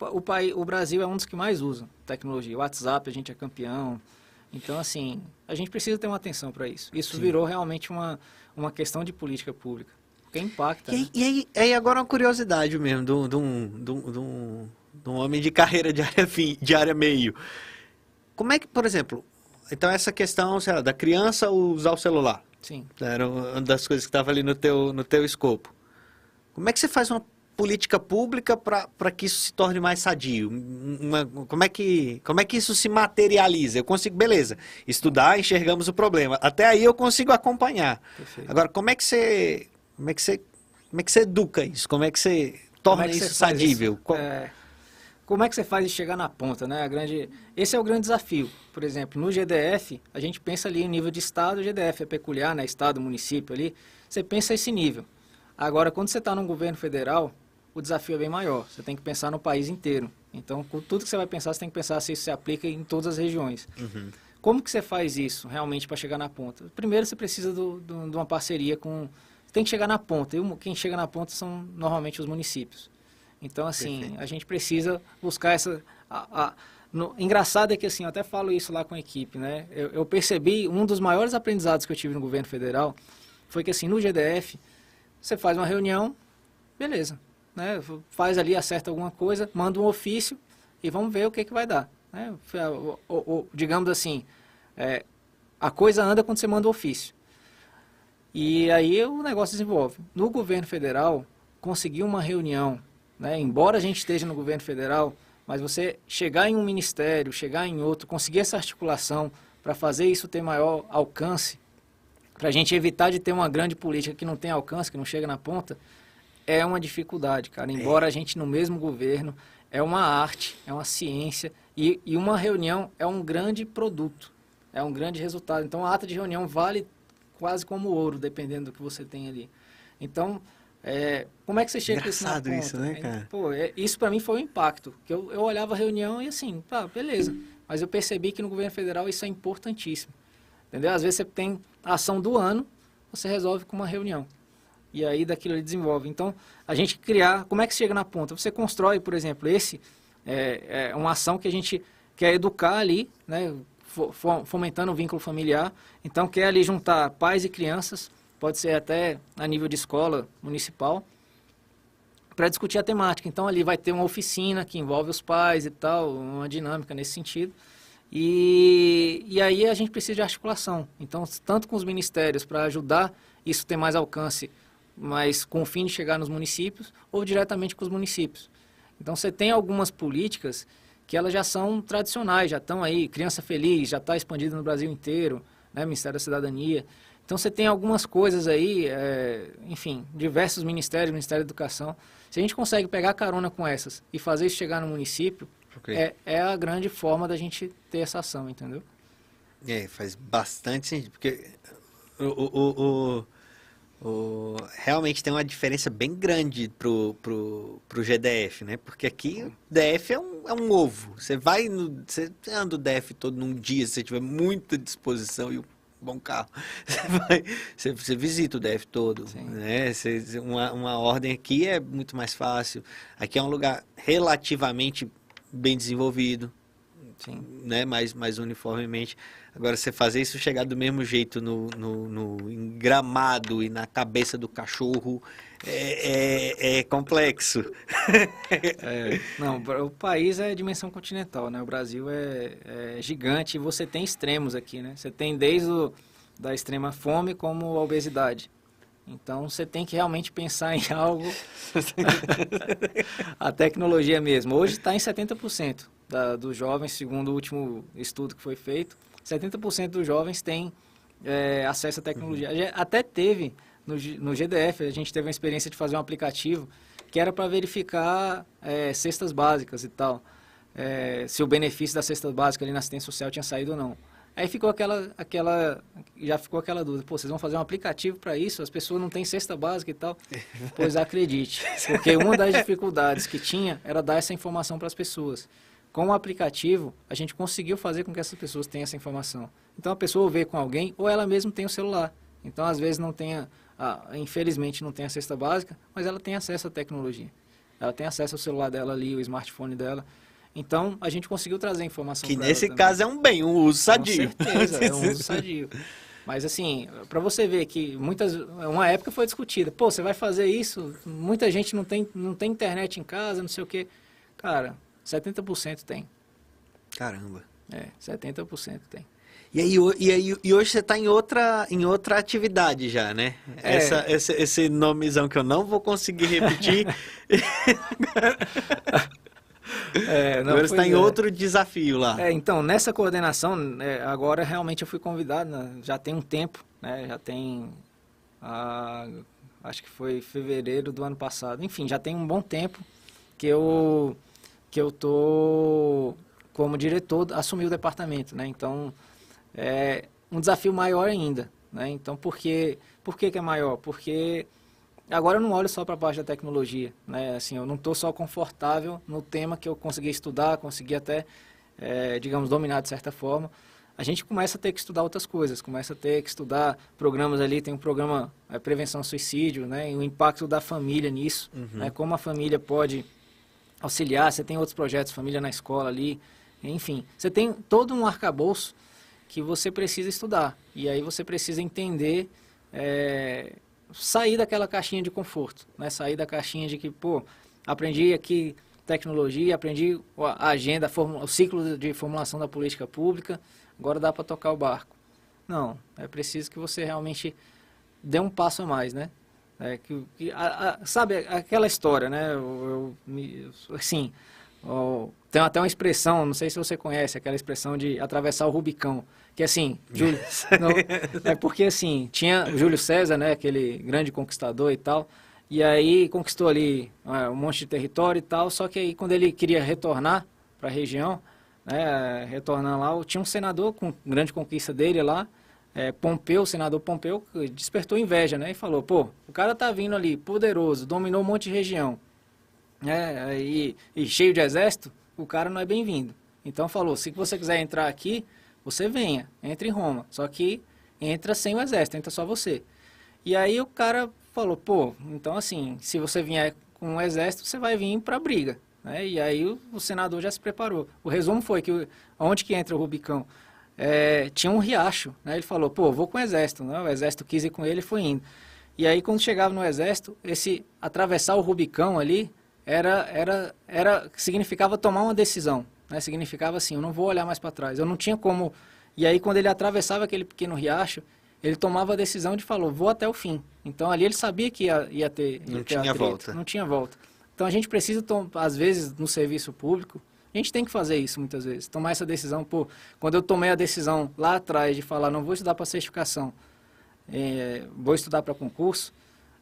O, país, o Brasil é um dos que mais usa tecnologia. O WhatsApp, a gente é campeão. Então, assim, a gente precisa ter uma atenção para isso. Isso Sim. virou realmente uma, uma questão de política pública. Porque impacta. E, né? e aí, aí, agora uma curiosidade mesmo, de um, de um, de um, homem de carreira de área, fim, de área meio. Como é que, por exemplo, então essa questão lá, da criança usar o celular. Sim. Era uma das coisas que estava ali no teu, no teu escopo. Como é que você faz uma política pública para que isso se torne mais sadio? Uma, como, é que, como é que isso se materializa? Eu consigo, beleza, estudar, enxergamos o problema. Até aí eu consigo acompanhar. Perfeito. Agora, como é que você. Como é que você. Como é que você educa isso? Como é que você torna é que isso você sadível? Isso? É, como é que você faz de chegar na ponta, né? A grande, esse é o grande desafio. Por exemplo, no GDF, a gente pensa ali em nível de estado, o GDF é peculiar, né? Estado, município ali. Você pensa esse nível. Agora, quando você está num governo federal, o desafio é bem maior. Você tem que pensar no país inteiro. Então, com tudo que você vai pensar, você tem que pensar se isso se aplica em todas as regiões. Uhum. Como que você faz isso realmente para chegar na ponta? Primeiro, você precisa do, do, de uma parceria com... Tem que chegar na ponta. E quem chega na ponta são normalmente os municípios. Então, assim, Perfeito. a gente precisa buscar essa... A, a, no, engraçado é que, assim, eu até falo isso lá com a equipe, né? Eu, eu percebi, um dos maiores aprendizados que eu tive no governo federal foi que, assim, no GDF, você faz uma reunião, beleza, né? Faz ali, acerta alguma coisa, manda um ofício e vamos ver o que, que vai dar. Né? O, o, o, digamos assim, é, a coisa anda quando você manda o ofício. E aí o negócio desenvolve. No governo federal, conseguir uma reunião, né, embora a gente esteja no governo federal, mas você chegar em um ministério, chegar em outro, conseguir essa articulação para fazer isso ter maior alcance, para a gente evitar de ter uma grande política que não tem alcance, que não chega na ponta, é uma dificuldade, cara. É. Embora a gente no mesmo governo, é uma arte, é uma ciência e, e uma reunião é um grande produto, é um grande resultado. Então a ata de reunião vale quase como ouro, dependendo do que você tem ali. Então, é, como é que você chega Engraçado com isso isso, né, cara? Pô, é, isso para mim foi um impacto. Que eu, eu olhava a reunião e assim, pá, beleza. Mas eu percebi que no governo federal isso é importantíssimo. Entendeu? Às vezes você tem a ação do ano, você resolve com uma reunião. E aí daquilo ele desenvolve. Então, a gente criar, como é que chega na ponta? Você constrói, por exemplo, esse é, é uma ação que a gente quer educar ali, né, fomentando o vínculo familiar. Então, quer ali juntar pais e crianças, pode ser até a nível de escola municipal, para discutir a temática. Então, ali vai ter uma oficina que envolve os pais e tal, uma dinâmica nesse sentido. E, e aí a gente precisa de articulação. Então, tanto com os ministérios para ajudar isso ter mais alcance, mas com o fim de chegar nos municípios, ou diretamente com os municípios. Então, você tem algumas políticas que elas já são tradicionais, já estão aí, Criança Feliz, já está expandida no Brasil inteiro, né, Ministério da Cidadania. Então, você tem algumas coisas aí, é, enfim, diversos ministérios, Ministério da Educação. Se a gente consegue pegar carona com essas e fazer isso chegar no município, Okay. É, é a grande forma da gente ter essa ação, entendeu? É, faz bastante sentido, porque o, o, o, o, realmente tem uma diferença bem grande pro, pro, pro GDF, né? Porque aqui o DF é um, é um ovo. Você vai no. Você anda o DF todo num dia, se você tiver muita disposição e um bom carro. Você, vai, você, você visita o DF todo. Né? Você, uma, uma ordem aqui é muito mais fácil. Aqui é um lugar relativamente bem desenvolvido, Sim. né? mais, mais uniformemente. Agora, você fazer isso chegar do mesmo jeito no, no, no engramado e na cabeça do cachorro é, é, é complexo. É, não, o país é dimensão continental, né? O Brasil é, é, gigante e você tem extremos aqui, né? Você tem desde o, da extrema fome como a obesidade. Então você tem que realmente pensar em algo. a tecnologia mesmo. Hoje está em 70% da, dos jovens, segundo o último estudo que foi feito, 70% dos jovens têm é, acesso à tecnologia. Uhum. Até teve no, no GDF, a gente teve uma experiência de fazer um aplicativo que era para verificar é, cestas básicas e tal. É, se o benefício da cesta básica ali na assistência social tinha saído ou não. Aí ficou aquela, aquela, já ficou aquela dúvida, pô, vocês vão fazer um aplicativo para isso? As pessoas não têm cesta básica e tal? pois acredite, porque uma das dificuldades que tinha era dar essa informação para as pessoas. Com o aplicativo, a gente conseguiu fazer com que essas pessoas tenham essa informação. Então a pessoa vê com alguém ou ela mesma tem o celular. Então às vezes não tem, a, infelizmente não tem a cesta básica, mas ela tem acesso à tecnologia. Ela tem acesso ao celular dela ali, o smartphone dela. Então, a gente conseguiu trazer informação Que nesse caso é um bem, um uso sadio. Com certeza, é um uso sadio. Mas assim, para você ver que muitas uma época foi discutida, pô, você vai fazer isso, muita gente não tem não tem internet em casa, não sei o quê. Cara, 70% tem. Caramba. É, 70% tem. E aí, e aí e hoje você está em outra, em outra atividade já, né? É. Essa, esse, esse nomezão que eu não vou conseguir repetir. É, não, agora está em é. outro desafio lá. É, então, nessa coordenação, é, agora realmente eu fui convidado, né, já tem um tempo, né, já tem, ah, acho que foi fevereiro do ano passado, enfim, já tem um bom tempo que eu que eu tô como diretor, assumi o departamento, né, então é um desafio maior ainda, né, então por que, por que, que é maior? Porque Agora eu não olho só para a parte da tecnologia, né? Assim, eu não estou só confortável no tema que eu consegui estudar, consegui até, é, digamos, dominar de certa forma. A gente começa a ter que estudar outras coisas, começa a ter que estudar programas ali, tem um programa é, Prevenção ao Suicídio, né? E o impacto da família nisso, uhum. né? Como a família pode auxiliar, você tem outros projetos, Família na Escola ali, enfim. Você tem todo um arcabouço que você precisa estudar. E aí você precisa entender... É, sair daquela caixinha de conforto, né? Sair da caixinha de que, pô, aprendi aqui tecnologia, aprendi a agenda, o ciclo de formulação da política pública, agora dá para tocar o barco. Não, é preciso que você realmente dê um passo a mais, né? É, que, que a, a, sabe aquela história, né? Eu, eu, assim, tem até uma expressão, não sei se você conhece, aquela expressão de atravessar o Rubicão. Que assim, Júlio, não, é porque assim, tinha o Júlio César, né? Aquele grande conquistador e tal. E aí conquistou ali é, um monte de território e tal, só que aí quando ele queria retornar para a região, né, retornar lá, tinha um senador com grande conquista dele lá, é, Pompeu, o senador Pompeu, despertou inveja, né, e falou, pô, o cara tá vindo ali, poderoso, dominou um monte de região, né, e, e cheio de exército, o cara não é bem-vindo. Então falou, se você quiser entrar aqui, você venha, entre em Roma, só que entra sem o exército, entra só você. E aí o cara falou, pô, então assim, se você vier com um exército, você vai vir para briga. Né? E aí o, o, senador já se preparou. O resumo foi que onde que entra o Rubicão? É, tinha um riacho. Né? Ele falou, pô, vou com o exército. Né? O exército quis ir com ele e foi indo. E aí quando chegava no exército, esse atravessar o Rubicão ali era, era, era significava tomar uma decisão. Né? Significava assim, eu não vou olhar mais para trás. Eu não tinha como... E aí quando ele atravessava aquele pequeno riacho, ele tomava a decisão de falou, vou até o fim. Então ali ele sabia que ia, ia ter. Ia não ter tinha volta. Não tinha volta. Então a gente precisa, às vezes, no serviço público, a gente tem que fazer isso muitas vezes. Tomar essa decisão. Pô, quando eu tomei a decisão lá atrás de falar, não vou estudar para certificação, é, vou estudar para concurso,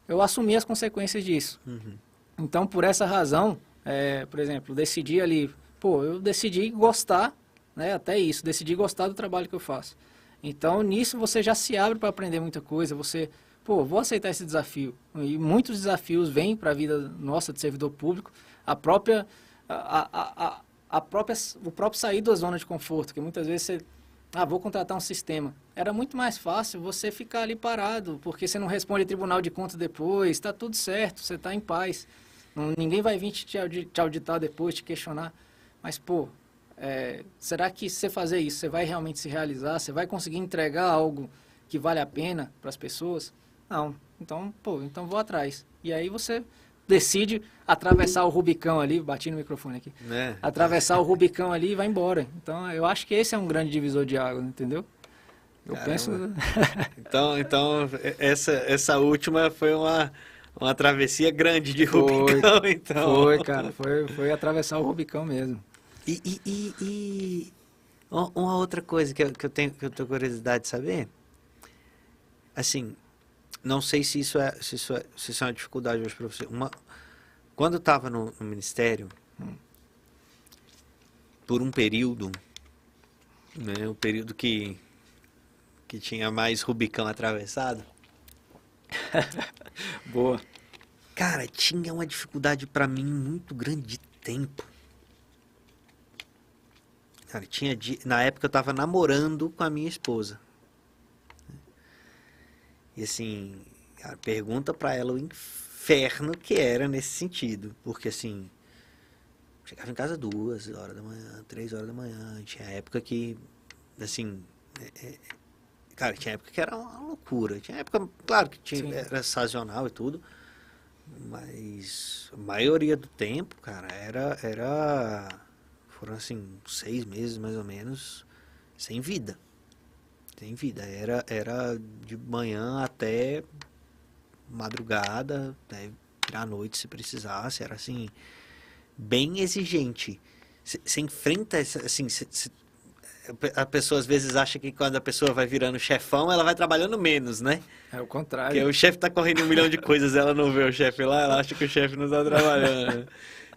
eu assumi as consequências disso. Uhum. Então, por essa razão, é, por exemplo, decidi ali, pô, eu decidi gostar, né, até isso, decidi gostar do trabalho que eu faço. Então, nisso você já se abre para aprender muita coisa, você, pô, vou aceitar esse desafio. E muitos desafios vêm para a vida nossa de servidor público, a própria, a, a, a, a, própria, o próprio sair da zona de conforto, que muitas vezes você, ah, vou contratar um sistema. Era muito mais fácil você ficar ali parado, porque você não responde tribunal de contas depois, está tudo certo, você está em paz. Ninguém vai vir te, te auditar depois, te questionar. Mas, pô, é, será que você fazer isso, você vai realmente se realizar? Você vai conseguir entregar algo que vale a pena para as pessoas? Não. Então, pô, então vou atrás. E aí você decide atravessar o Rubicão ali, bati no microfone aqui. É. Atravessar o Rubicão ali e vai embora. Então, eu acho que esse é um grande divisor de água, entendeu? Eu Caramba. penso. então, então essa, essa última foi uma, uma travessia grande de Rubicão, foi, então. Foi, cara, foi, foi atravessar o Rubicão mesmo. E, e, e, e, uma outra coisa que eu, que eu tenho que eu tenho curiosidade de saber, assim, não sei se isso é se isso é, se isso é uma dificuldade hoje para você. Uma, quando eu estava no, no, ministério, hum, por um período, né, um período que que tinha mais Rubicão atravessado. Boa. Cara, tinha uma dificuldade para mim muito grande de tempo. Cara, tinha na época eu tava namorando com a minha esposa. E assim, cara, pergunta para ela o inferno que era nesse sentido, porque assim, chegava em casa duas horas da manhã, três horas da manhã, tinha época que, assim, é, é, cara, tinha época que era uma loucura, tinha época, claro que tinha, era sazonal e tudo, mas a maioria do tempo, cara, era, era foram assim, seis meses mais ou menos, sem vida. Sem vida. Era, era de manhã até madrugada, até virar noite se precisasse. Era assim, bem exigente. Você enfrenta, assim, cê, cê, a pessoa às vezes acha que quando a pessoa vai virando chefão, ela vai trabalhando menos, né? É o contrário. Porque o chefe tá correndo um milhão de coisas, ela não vê o chefe lá, ela acha que o chefe não tá trabalhando.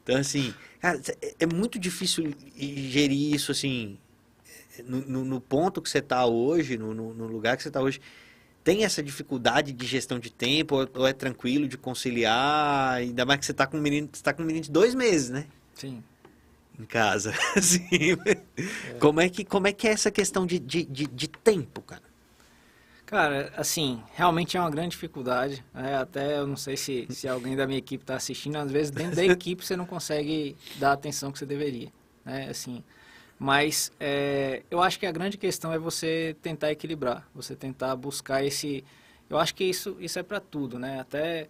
Então, assim, Cara, é, é muito difícil gerir isso assim, no, no, ponto que você está hoje, no, no, lugar que você está hoje. Tem essa dificuldade de gestão de tempo, ou, ou é tranquilo de conciliar? Ainda mais que você está com um menino, você tá com um menino de dois meses, né? Sim. Em casa. Assim, é. Como, é que, como é que é essa questão de, de, de, de tempo, cara? Cara, assim, realmente é uma grande dificuldade. Né? Até eu não sei se, se alguém da minha equipe está assistindo, às vezes dentro da equipe você não consegue dar a atenção que você deveria. Né? Assim, mas é, eu acho que a grande questão é você tentar equilibrar, você tentar buscar esse. Eu acho que isso, isso é para tudo, né? Até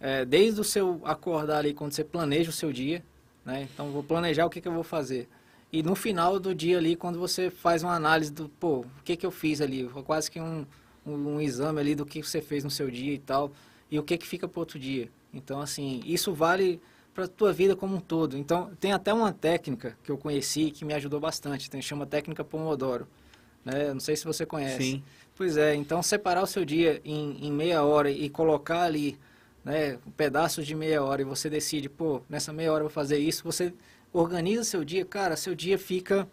é, desde o seu acordar ali, quando você planeja o seu dia, né? Então, vou planejar o que, que eu vou fazer. E no final do dia ali, quando você faz uma análise do, pô, o que, que eu fiz ali? Quase que um, um, um exame ali do que você fez no seu dia e tal, e o que que fica para outro dia. Então, assim, isso vale para a tua vida como um todo. Então, tem até uma técnica que eu conheci que me ajudou bastante, tem, chama técnica Pomodoro. Né? Não sei se você conhece. Sim. Pois é, então separar o seu dia em, em meia hora e colocar ali né, pedaços de meia hora e você decide, pô, nessa meia hora eu vou fazer isso, você organiza seu dia, cara, seu dia fica,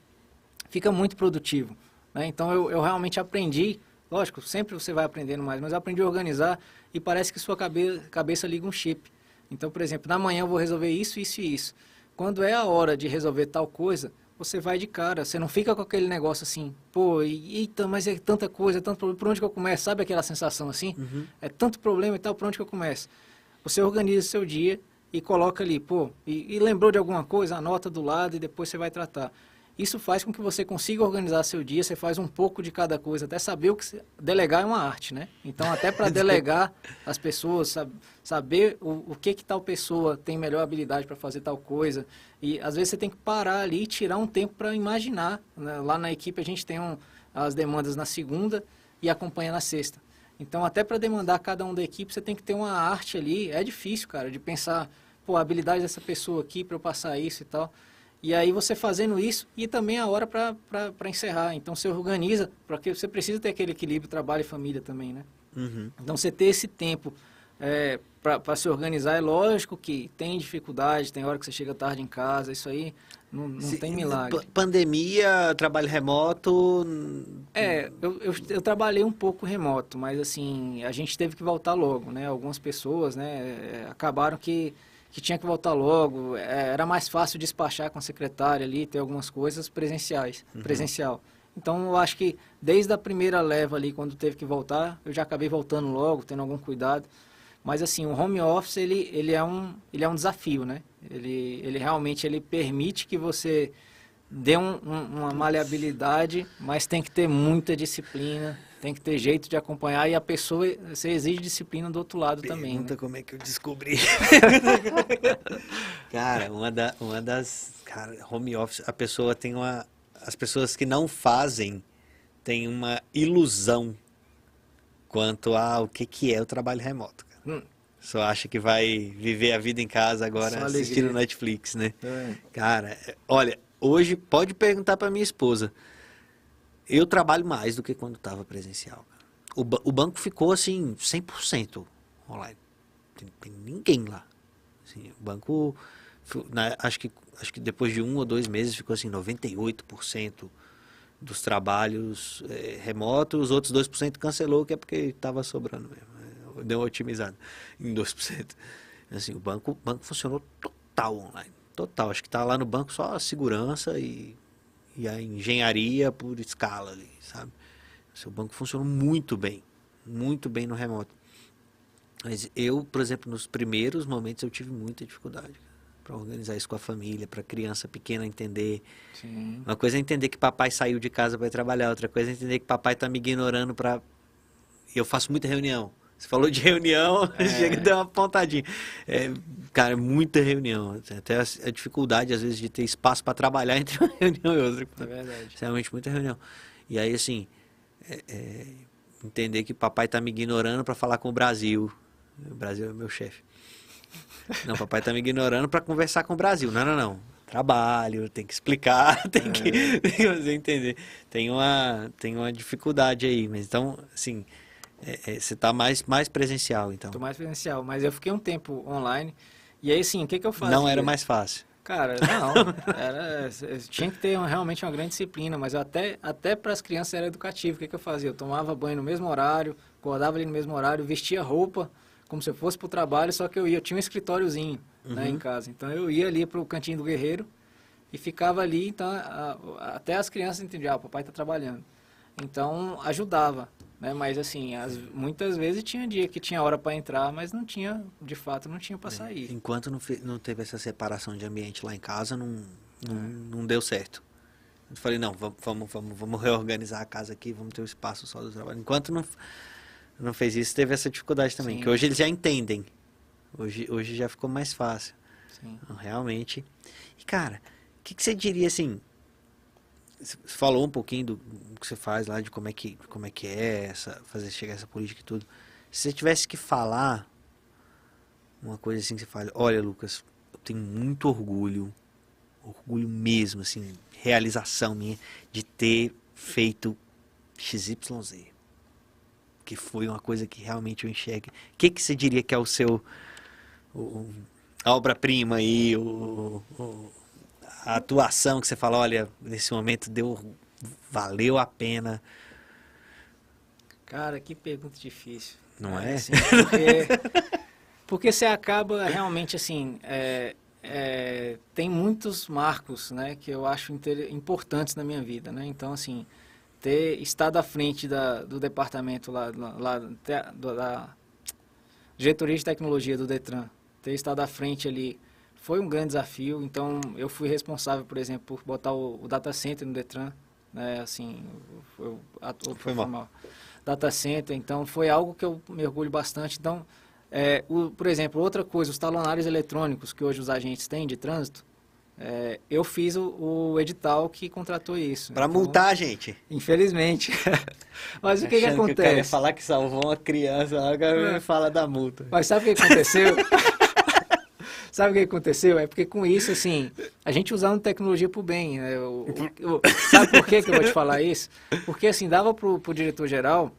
fica muito produtivo. Né? Então eu, eu realmente aprendi, lógico, sempre você vai aprendendo mais, mas eu aprendi a organizar e parece que sua cabe, cabeça liga um chip. Então, por exemplo, na manhã eu vou resolver isso, isso e isso. Quando é a hora de resolver tal coisa, você vai de cara. Você não fica com aquele negócio assim, pô, eita, mas é tanta coisa, tanto problema, por onde que eu começo? Sabe aquela sensação assim? Uhum. É tanto problema e tal, por onde que eu começo? Você organiza o seu dia e coloca ali, pô, e, e lembrou de alguma coisa, anota do lado e depois você vai tratar. Isso faz com que você consiga organizar seu dia, você faz um pouco de cada coisa, até saber o que... Se... Delegar é uma arte, né? Então, até para delegar as pessoas, sab... saber o, o que que tal pessoa tem melhor habilidade para fazer tal coisa. E, às vezes, você tem que parar ali e tirar um tempo para imaginar. Né? Lá na equipe, a gente tem um, as demandas na segunda e acompanha na sexta. Então, até para demandar cada um da equipe, você tem que ter uma arte ali. É difícil, cara, de pensar, pô, a habilidade dessa pessoa aqui para eu passar isso e tal. E aí você fazendo isso e também a hora para encerrar. Então você organiza, porque você precisa ter aquele equilíbrio trabalho e família também, né? Uhum. Então você ter esse tempo é, para se organizar, é lógico que tem dificuldade, tem hora que você chega tarde em casa, isso aí não, não Se, tem milagre. Pandemia, trabalho remoto. É, eu, eu, eu, trabalhei um pouco remoto, mas assim, a gente teve que voltar logo, né? Algumas pessoas, né, acabaram que que tinha que voltar logo, é, era mais fácil despachar com a secretária ali, ter algumas coisas presenciais, uhum. presencial. Então, eu acho que desde a primeira leva ali, quando teve que voltar, eu já acabei voltando logo, tendo algum cuidado. Mas, assim, o home office, ele, ele, é, um, ele é um desafio, né? Ele, ele realmente ele permite que você dê um, um, uma maleabilidade, mas tem que ter muita disciplina, tem que ter jeito de acompanhar e a pessoa, você exige disciplina do outro lado Pergunta também. Né? como é que eu descobri. cara, uma, da, uma das. Cara, home office, a pessoa tem uma. As pessoas que não fazem têm uma ilusão quanto a o que, que é o trabalho remoto. Hum. Só acha que vai viver a vida em casa agora assistindo Netflix, né? É. Cara, olha, hoje pode perguntar para minha esposa. Eu trabalho mais do que quando estava presencial. O, o, banco ficou assim, 100% online. Tem, tem ninguém lá. Assim, o banco, né, acho, que, acho que depois de um ou dois meses ficou assim, 98% dos trabalhos é, remotos, os outros 2% cancelou, que é porque estava sobrando mesmo. Deu uma otimizada em 2%. Assim, o banco, banco funcionou total online. Total. Acho que está lá no banco só a segurança e e a engenharia por escala ali, sabe? O seu banco funcionou muito bem, muito bem no remoto. Mas eu, por exemplo, nos primeiros momentos eu tive muita dificuldade para organizar isso com a família, para a criança pequena entender. Sim. Uma coisa é entender que papai saiu de casa para trabalhar, outra coisa é entender que papai está me ignorando para eu faço muita reunião. Você falou de reunião, é. chega a dar uma pontadinha. É, cara, muita reunião. Até a, dificuldade, às vezes, de ter espaço para trabalhar entre uma reunião e outra. É verdade. Realmente muita reunião. E aí, assim, é, é entender que papai está me ignorando para falar com o Brasil. O Brasil é meu chefe. Não, papai está me ignorando para conversar com o Brasil. Não, não, não. Trabalho, tem que explicar, tem que, é. tem que fazer entender. Tem uma, tem uma dificuldade aí. Mas então, assim é, é, você está mais, mais presencial, então. Estou mais presencial, mas eu fiquei um tempo online. E aí, sim, o que, que eu fazia? Não era mais fácil. Cara, não. Era, tinha que ter realmente uma grande disciplina, mas até, até para as crianças era educativo. O que, que eu fazia? Eu tomava banho no mesmo horário, acordava ali no mesmo horário, vestia roupa como se eu fosse para o trabalho, só que eu ia, eu tinha um escritóriozinho uhum. né, em uhum. casa. Então eu ia ali para o cantinho do guerreiro e ficava ali, então a, a, até as crianças entendiam, ah, o papai está trabalhando. Então ajudava. Né? Mas assim, as, muitas vezes tinha dia que tinha hora para entrar, mas não tinha, de fato, não tinha para é, sair. Enquanto não, não teve essa separação de ambiente lá em casa, não, não, é. não deu certo. Eu falei, não, vamos, vamos, vamos, vamos reorganizar a casa aqui, vamos ter um espaço só do trabalho. Enquanto não, não fez isso, teve essa dificuldade também, Sim. que hoje eles já entendem. Hoje, hoje já ficou mais fácil. Sim. Então, realmente. E, cara, o que, que você diria assim? Falou um pouquinho do que você faz lá, de como é que, como é, que é essa, fazer chegar essa política e tudo. Se você tivesse que falar uma coisa assim que você fala, olha, Lucas, eu tenho muito orgulho, orgulho mesmo, assim, realização minha de ter feito XYZ. Que foi uma coisa que realmente eu enxergo. O que, que você diria que é o seu. O, a obra-prima aí, o, o, a atuação que você fala, olha, nesse momento deu. valeu a pena. Cara, que pergunta difícil. Não é? Assim, porque, porque você acaba realmente assim. É, é, tem muitos marcos né, que eu acho importantes na minha vida. Né? Então, assim, ter estado à frente da, do departamento lá, lá da, da diretoria de tecnologia do Detran, ter estado à frente ali foi um grande desafio. Então, eu fui responsável, por exemplo, por botar o, o data center no Detran, né? Assim, eu, eu, foi mal. mal. Data center, então foi algo que eu me orgulho bastante. Então, é, o, por exemplo, outra coisa, os talonários eletrônicos que hoje os agentes têm de trânsito, é, eu fiz o, o, edital que contratou isso. Para então, multar a gente. Infelizmente. Mas o que, que acontece? Que cara falar que salvou uma criança, agora é. fala da multa. Mas sabe o que aconteceu? sabe o que aconteceu? É porque com isso, assim, a gente usando tecnologia para o bem. Né? O, o, sabe por que, que eu vou te falar isso? Porque, assim, dava para o diretor-geral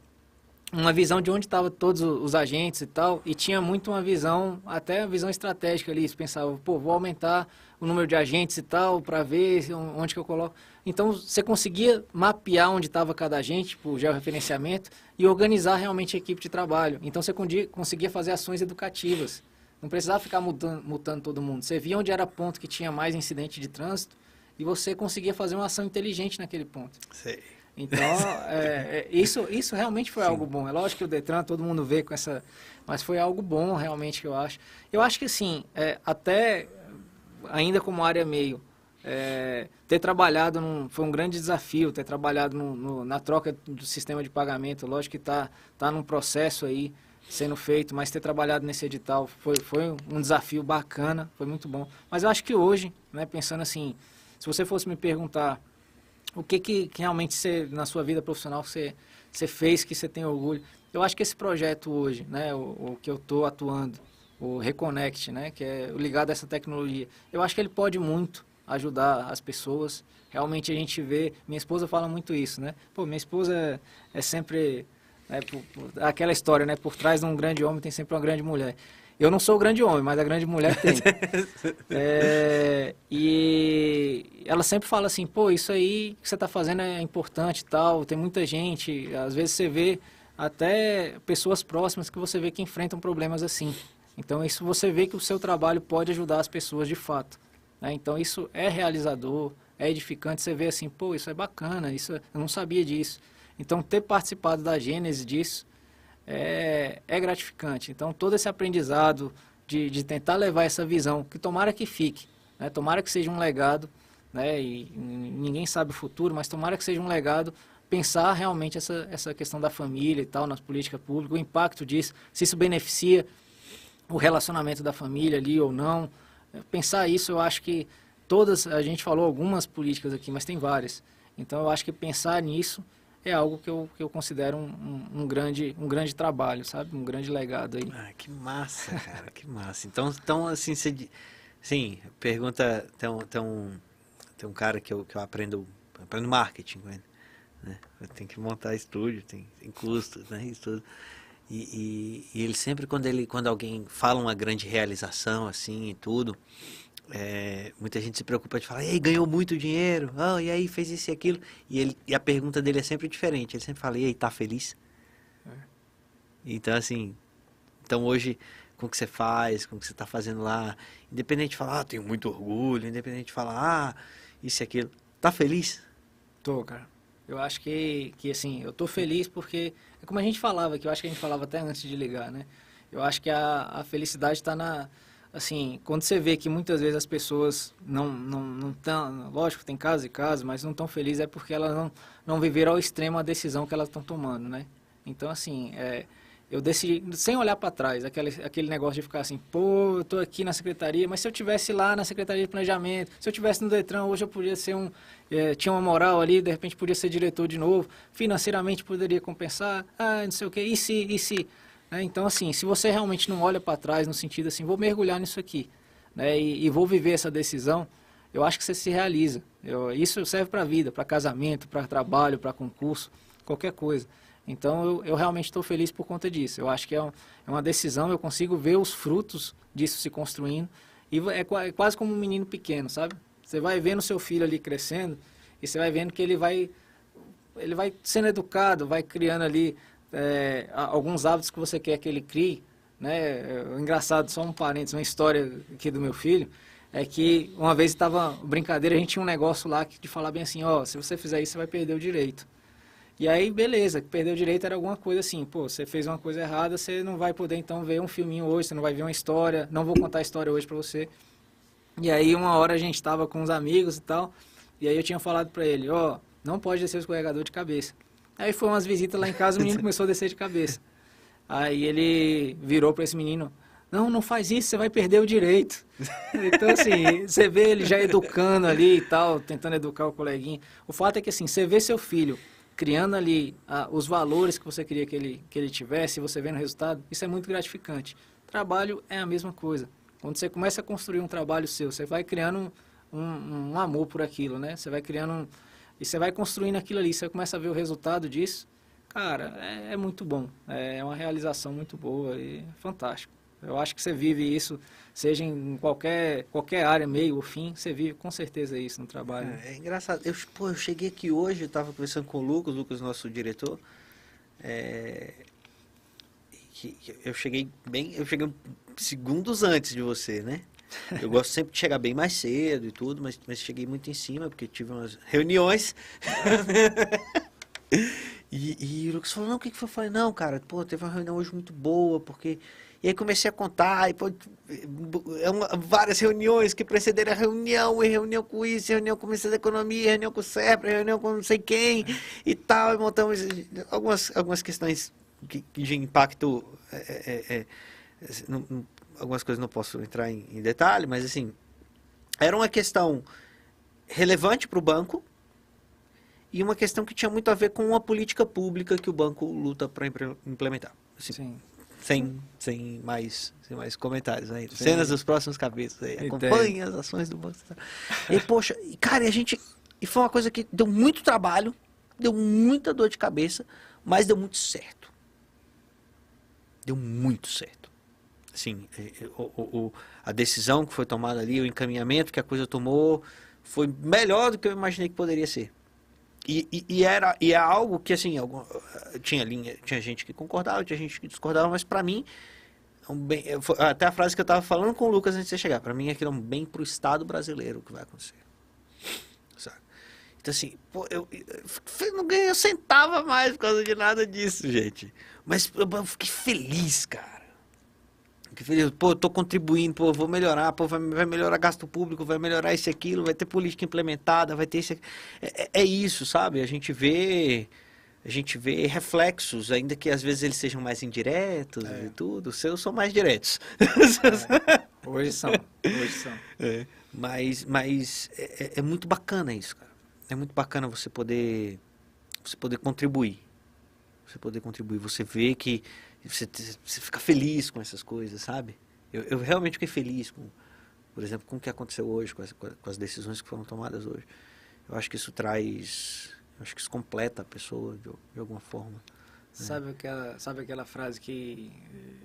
uma visão de onde estavam todos os agentes e tal, e tinha muito uma visão, até visão estratégica ali, você pensava, pô, vou aumentar o número de agentes e tal, para ver onde que eu coloco. Então, você conseguia mapear onde estava cada agente, por georreferenciamento, e organizar realmente a equipe de trabalho. Então, você conseguia fazer ações educativas. Não precisava ficar mudando, mutando todo mundo. Você via onde era ponto que tinha mais incidente de trânsito, e você conseguia fazer uma ação inteligente naquele ponto. Sei. Então, é, é, isso, isso realmente foi Sim. algo bom. É lógico que o Detran, todo mundo vê com essa... Mas foi algo bom, realmente, que eu acho. Eu acho que, assim, é, até ainda como área meio, é, ter trabalhado num, foi um grande desafio, ter trabalhado no, no, na troca do sistema de pagamento. Lógico que está tá num processo aí sendo feito, mas ter trabalhado nesse edital foi, foi um desafio bacana, foi muito bom. Mas eu acho que hoje, né, pensando assim, se você fosse me perguntar o que, que, que realmente você, na sua vida profissional você, você fez que você tem orgulho. Eu acho que esse projeto hoje, né, o, o que eu estou atuando, o Reconnect, né, que é ligado a essa tecnologia, eu acho que ele pode muito ajudar as pessoas. Realmente a gente vê, minha esposa fala muito isso, né? Pô, minha esposa é, é sempre é, por, por, aquela história, né? Por trás de um grande homem tem sempre uma grande mulher. Eu não sou o grande homem, mas a grande mulher tem. é, e ela sempre fala assim, pô, isso aí que você está fazendo é importante e tal, tem muita gente, às vezes você vê até pessoas próximas que você vê que enfrentam problemas assim. Então isso você vê que o seu trabalho pode ajudar as pessoas de fato. Né? Então isso é realizador, é edificante, você vê assim, pô, isso é bacana, isso eu não sabia disso. Então ter participado da gênese disso é, é gratificante. Então, todo esse aprendizado de, de tentar levar essa visão, que tomara que fique, né? tomara que seja um legado, né? e ninguém sabe o futuro, mas tomara que seja um legado pensar realmente essa, essa questão da família e tal, nas políticas públicas, o impacto disso, se isso beneficia o relacionamento da família ali ou não. Pensar isso, eu acho que todas, a gente falou algumas políticas aqui, mas tem várias. Então, eu acho que pensar nisso é algo que eu, que eu considero um, um, um, grande, um grande trabalho, sabe? Um grande legado aí. Ah, que massa, cara, que massa. Então, então assim, você, sim, pergunta, tem tem um, tem um cara que eu, que eu aprendo, aprendo marketing né? Tenho que montar estúdio, tem, tem custos, né? Isso tudo. E, e, e, ele sempre, quando, ele, quando alguém fala uma grande realização, assim, e tudo, é, muita gente se preocupa de falar, ei, ganhou muito dinheiro, oh, e aí fez isso e aquilo. E, ele, e a pergunta dele é sempre diferente. Ele sempre fala, e aí, tá feliz? É. Então, assim, então hoje, com o que você faz, com o que você está fazendo lá, independente de falar, ah, tenho muito orgulho, independente de falar, ah, isso e aquilo, tá feliz? Tô, cara. Eu acho que, que assim, eu tô feliz porque, é como a gente falava, que eu acho que a gente falava até antes de ligar, né? Eu acho que a, a felicidade está na assim, quando você vê que muitas vezes as pessoas não não não tão, lógico, tem casos e casos, mas não estão felizes é porque elas não não viveram ao extremo a decisão que elas estão tomando, né? Então, assim, é, eu decidi, sem olhar para trás, aquele, aquele negócio de ficar assim, pô, eu tô aqui na secretaria, mas se eu tivesse lá na secretaria de planejamento, se eu tivesse no Detran, hoje eu podia ser um, é, tinha uma moral ali, de repente podia ser diretor de novo, financeiramente poderia compensar, ah, não sei o que, e se, e se, né? Então, assim, se você realmente não olha para trás no sentido assim, vou mergulhar nisso aqui, né, e, e vou viver essa decisão, eu acho que você se realiza. Eu, isso serve para a vida, para casamento, para trabalho, para concurso, qualquer coisa. Então eu, eu realmente estou feliz por conta disso. Eu acho que é, um, é, uma decisão, eu consigo ver os frutos disso se construindo. E é, é, quase como um menino pequeno, sabe? Você vai vendo seu filho ali crescendo e você vai vendo que ele vai, ele vai sendo educado, vai criando ali é, alguns hábitos que você quer que ele crie. Né? É, engraçado, só um parênteses, uma história aqui do meu filho é que uma vez estava brincadeira, a gente tinha um negócio lá de falar bem assim, ó, se você fizer isso, você vai perder o direito. E aí, beleza, perder o direito era alguma coisa assim, pô, você fez uma coisa errada, você não vai poder então ver um filminho hoje, você não vai ver uma história, não vou contar a história hoje para você. E aí, uma hora a gente estava com os amigos e tal, e aí eu tinha falado para ele, ó, não pode descer o escorregador de cabeça. Aí foi umas visitas lá em casa, o menino começou a descer de cabeça. Aí ele virou para esse menino, não, não faz isso, você vai perder o direito. Então, assim, você vê ele já educando ali e tal, tentando educar o coleguinha. O fato é que, assim, você vê seu filho criando ali ah, os valores que você queria que ele, que ele tivesse, você vendo o resultado, isso é muito gratificante. Trabalho é a mesma coisa. Quando você começa a construir um trabalho seu, você vai criando um, um, um amor por aquilo, né? Você vai criando um, e você vai construindo aquilo ali, você começa a ver o resultado disso. Cara, é, é muito bom. É uma realização muito boa e fantástico. Eu acho que você vive isso, seja em qualquer, qualquer área, meio ou fim, você vive com certeza isso no trabalho. É, é engraçado. Eu, pô, eu cheguei aqui hoje, estava conversando com o Lucas, o Lucas, nosso diretor. É, que, eu cheguei bem, eu cheguei segundos antes de você, né? Eu gosto sempre de chegar bem mais cedo e tudo, mas, mas cheguei muito em cima, porque tive umas reuniões. e, e o Lucas falou, não, o que, que foi? Eu falei, não, cara, pô, teve uma reunião hoje muito boa, porque e aí comecei a contar, e pô, é uma, várias reuniões que precederam a reunião, e reunião com isso, reunião com o Ministério da Economia, reunião com o CEPRA, reunião com não sei quem e tal, e montamos algumas, algumas questões que, que de impacto, é, é, é, não, algumas coisas não posso entrar em, em detalhe, mas assim, era uma questão relevante para o banco, e uma questão que tinha muito a ver com uma política pública que o banco luta para implementar. Assim, Sim sem, sem, mais, sem mais comentários aí. Sim. Cenas dos próximos capítulos aí. Acompanhe as ações do banco. E, poxa, cara, a gente. E foi uma coisa que deu muito trabalho, deu muita dor de cabeça, mas deu muito certo. Deu muito certo. Assim, é, é, o, o, a decisão que foi tomada ali, o encaminhamento que a coisa tomou, foi melhor do que eu imaginei que poderia ser. E, e, e, era e é algo que assim algum, tinha linha tinha gente que concordava tinha gente que discordava mas para mim um bem, até a frase que eu estava falando com o Lucas antes de chegar para mim aquilo é um bem para o Estado brasileiro que vai acontecer então assim pô, eu, eu, não ganhei eu sentava mais por causa de nada disso gente mas eu fiquei feliz cara que feliz, pô, tô contribuindo, pô, vou melhorar, pô, vai, vai melhorar gasto público, vai melhorar isso e aquilo, vai ter política implementada, vai ter isso. É, é, é isso, sabe? A gente vê a gente vê reflexos, ainda que às vezes eles sejam mais indiretos é. e tudo. Os seus são mais diretos. É. Hoje são. Hoje são. É. Mas, mas é, é, é, muito bacana isso, cara. É muito bacana você poder, você poder contribuir. Você poder contribuir. Você vê que você, você fica feliz com essas coisas, sabe? Eu, eu realmente fiquei feliz com, por exemplo, com o que aconteceu hoje, com as, com as decisões que foram tomadas hoje. Eu acho que isso traz, eu acho que isso completa a pessoa de, de alguma forma. Né? Sabe, aquela, sabe aquela frase que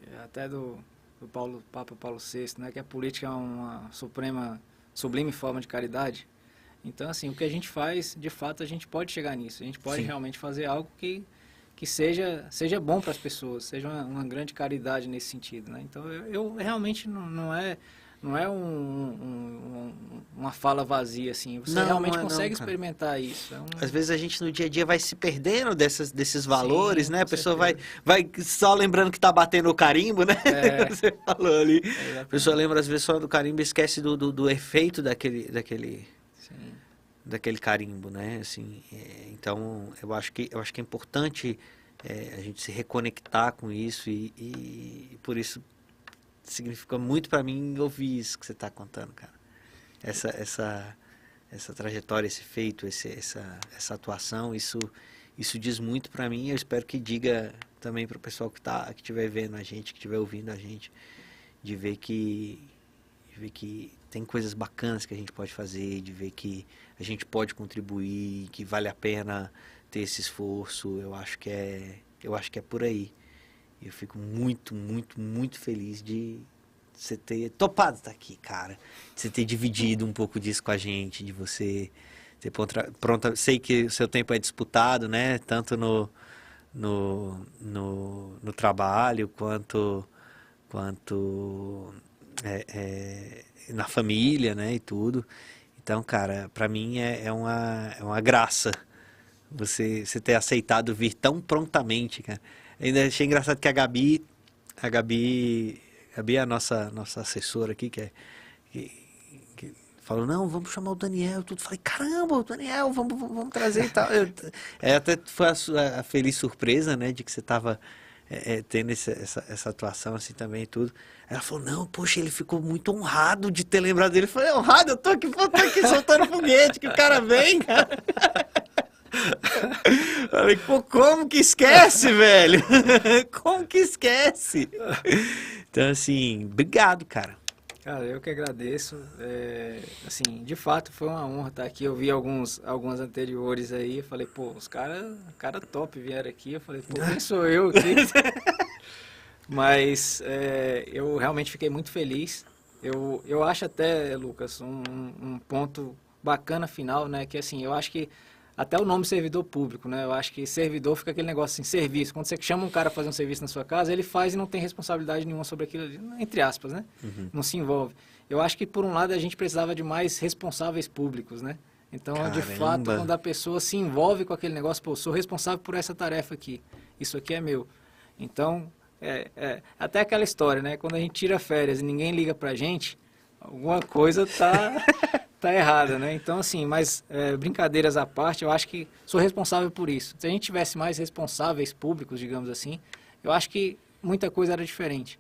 eh, até do, do Paulo, Papa Paulo VI, né, que a política é uma suprema, sublime forma de caridade? Então, assim, o que a gente faz, de fato, a gente pode chegar nisso. A gente pode Sim. realmente fazer algo que que seja, seja bom para as pessoas, seja uma, uma, grande caridade nesse sentido. Né? Então, eu, eu realmente não, não, é não é um, um, uma fala vazia assim. Você não, realmente não é consegue não, experimentar isso. É um... Às vezes a gente no dia a dia vai se perdendo dessas, desses valores, Sim, né? A pessoa vai, vai só lembrando que está batendo o carimbo, né? É. Você falou ali. É, a pessoa lembra às vezes só do carimbo e esquece do, do, do efeito daquele, daquele, daquele carimbo, né? Assim, é, então eu acho que eu acho que é importante é, a gente se reconectar com isso e, e por isso significa muito para mim ouvir isso que você está contando, cara. Essa, essa, essa trajetória, esse feito, esse, essa, essa atuação, isso, isso diz muito para mim. Eu espero que diga também para o pessoal que tá, que estiver vendo a gente, que estiver ouvindo a gente, de ver que, de ver que tem coisas bacanas que a gente pode fazer, de ver que a gente pode contribuir, que vale a pena ter esse esforço. Eu acho que é, eu acho que é por aí. Eu fico muito, muito, muito feliz de você ter topado estar aqui, cara. De você ter dividido um pouco disso com a gente, de você ter pronta. Sei que o seu tempo é disputado, né? Tanto no, no, no, no trabalho quanto, quanto é, é, na família, né? E tudo. Então, cara, para mim é, é, uma, é uma graça você, você ter aceitado vir tão prontamente, cara. Ainda achei engraçado que a Gabi, a Gabi, a Gabi é a nossa, nossa assessora aqui, que é. Que, falou, não, vamos chamar o Daniel. Tudo. Falei, caramba, o Daniel, vamos, vamos, vamos trazer e tal. Eu, é, até foi a, a, feliz surpresa, né, de que você estava é, é, tendo esse, essa, essa atuação assim também e tudo. Ela falou, não, poxa, ele ficou muito honrado de ter lembrado dele. Eu falei, honrado, eu tô aqui, tô aqui soltando foguete, que o cara vem, cara. Falei, pô, como que esquece, velho? como que esquece? Então, assim, obrigado, cara. Cara, eu que agradeço. É, assim, de fato foi uma honra estar aqui. Eu vi alguns, alguns anteriores aí. Falei, pô, os caras cara top vieram aqui. Eu falei, pô, quem sou eu aqui? Mas é, eu realmente fiquei muito feliz. Eu, eu acho até, Lucas, um, um ponto bacana final, né? Que assim, eu acho que até o nome servidor público, né? Eu acho que servidor fica aquele negócio assim, serviço. Quando você chama um cara a fazer um serviço na sua casa, ele faz e não tem responsabilidade nenhuma sobre aquilo, entre aspas, né? Uhum. Não se envolve. Eu acho que, por um lado, a gente precisava de mais responsáveis públicos, né? Então, Caramba. de fato, quando a pessoa se envolve com aquele negócio, pô, sou responsável por essa tarefa aqui, isso aqui é meu. Então, é, é, até aquela história, né? Quando a gente tira férias e ninguém liga pra gente, alguma coisa tá tá errada, né? Então, assim, mas é, brincadeiras à parte, eu acho que sou responsável por isso. Se a gente tivesse mais responsáveis públicos, digamos assim, eu acho que muita coisa era diferente.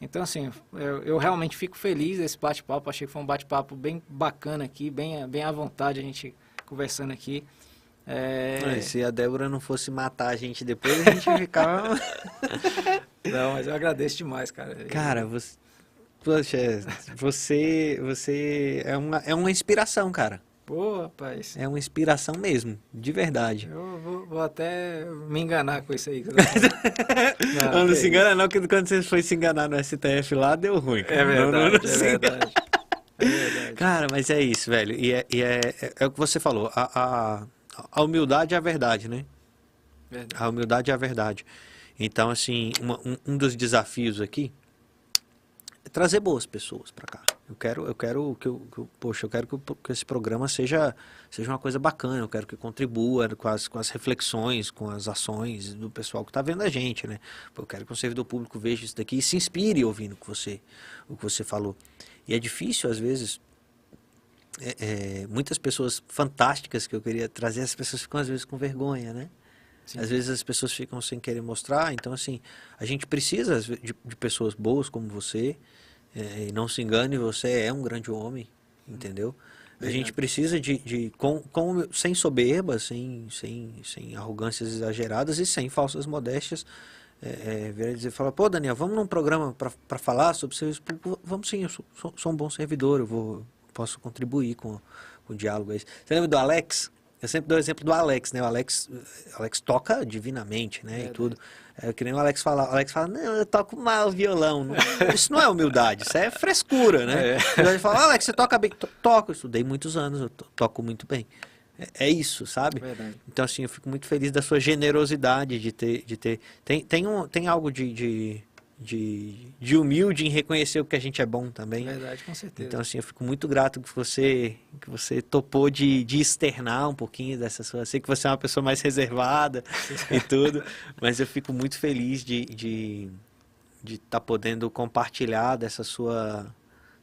Então, assim, eu, eu realmente fico feliz desse bate-papo. Achei que foi um bate-papo bem bacana aqui, bem, bem à vontade a gente conversando aqui. É... se a Débora não fosse matar a gente depois, a gente ficava. não, mas eu agradeço demais, cara. Cara, você Poxa, você, você é uma, é uma inspiração, cara. Pô, rapaz. É uma inspiração mesmo, de verdade. Eu vou, vou até me enganar com isso aí. não, não, não se engana não, que quando você foi se enganar no STF lá, deu ruim. Cara. É verdade, não, não, é, verdade. é verdade. Cara, mas é isso, velho. E é, e é, é, é o que você falou. A, a, a, humildade é a verdade, né? Verdade. A humildade é a verdade. Então, assim, uma, um, um dos desafios aqui trazer boas pessoas para cá. Eu quero, eu quero que, eu, que eu, poxa, eu quero que, que, esse programa seja, seja uma coisa bacana. Eu quero que contribua com as, com as reflexões, com as ações do pessoal que está vendo a gente, né? Eu quero que o servidor público veja isso daqui e se inspire ouvindo que você, o que você falou. E é difícil às vezes. É, é, muitas pessoas fantásticas que eu queria trazer, as pessoas ficam às vezes com vergonha, né? Sim. Às vezes as pessoas ficam sem querer mostrar. Então, assim, a gente precisa de, de pessoas boas como você, é, e não se engane, você é um grande homem, entendeu? A gente precisa de, de com, com, sem soberba, sem, sem, sem arrogâncias exageradas e sem falsas modéstias, é, é, dizer, fala, pô, Daniel, vamos num programa para falar sobre serviço público? Vamos sim, eu sou, sou, sou, um bom servidor, eu vou, posso contribuir com, com o diálogo aí. Você lembra do Alex? Eu sempre dou o exemplo do Alex, né? O Alex, Alex toca divinamente, né? É, e tudo. É, que nem o Alex fala. O Alex fala, não, eu toco mal violão. Isso não é humildade, isso é frescura, né? É. Ele fala, Alex, você toca bem? Toco, eu estudei muitos anos, eu toco muito bem. É, é isso, sabe? Verdade. Então, assim, eu fico muito feliz da sua generosidade de ter. De ter tem, tem, um, tem algo de, de de, de humilde em reconhecer o que a gente é bom também. Verdade, com certeza. Então, assim, eu fico muito grato que você, que você topou de, de externar um pouquinho dessa sua... Eu sei que você é uma pessoa mais reservada e tudo, mas eu fico muito feliz de estar de, de tá podendo compartilhar dessa sua,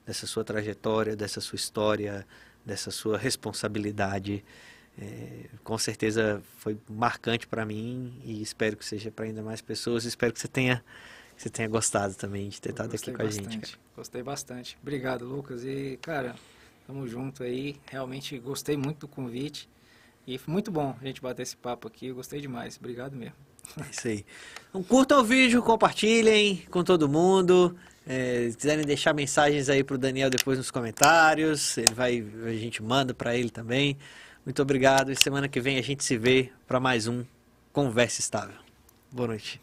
dessa sua trajetória, dessa sua história, dessa sua responsabilidade É, com certeza foi marcante para mim e espero que seja para ainda mais pessoas. Espero que você tenha, que você tenha gostado também de ter estado aqui com bastante, a gente. Cara. Gostei bastante. Obrigado, Lucas. E, cara, tamo junto aí. Realmente gostei muito do convite. E foi muito bom a gente bater esse papo aqui. Eu gostei demais. Obrigado mesmo. É isso aí. Então, curtam o vídeo, compartilhem com todo mundo. É, se quiserem deixar mensagens aí pro Daniel depois nos comentários, ele vai, a gente manda para ele também. Muito obrigado e semana que vem a gente se vê para mais um Conversa Estável. Boa noite.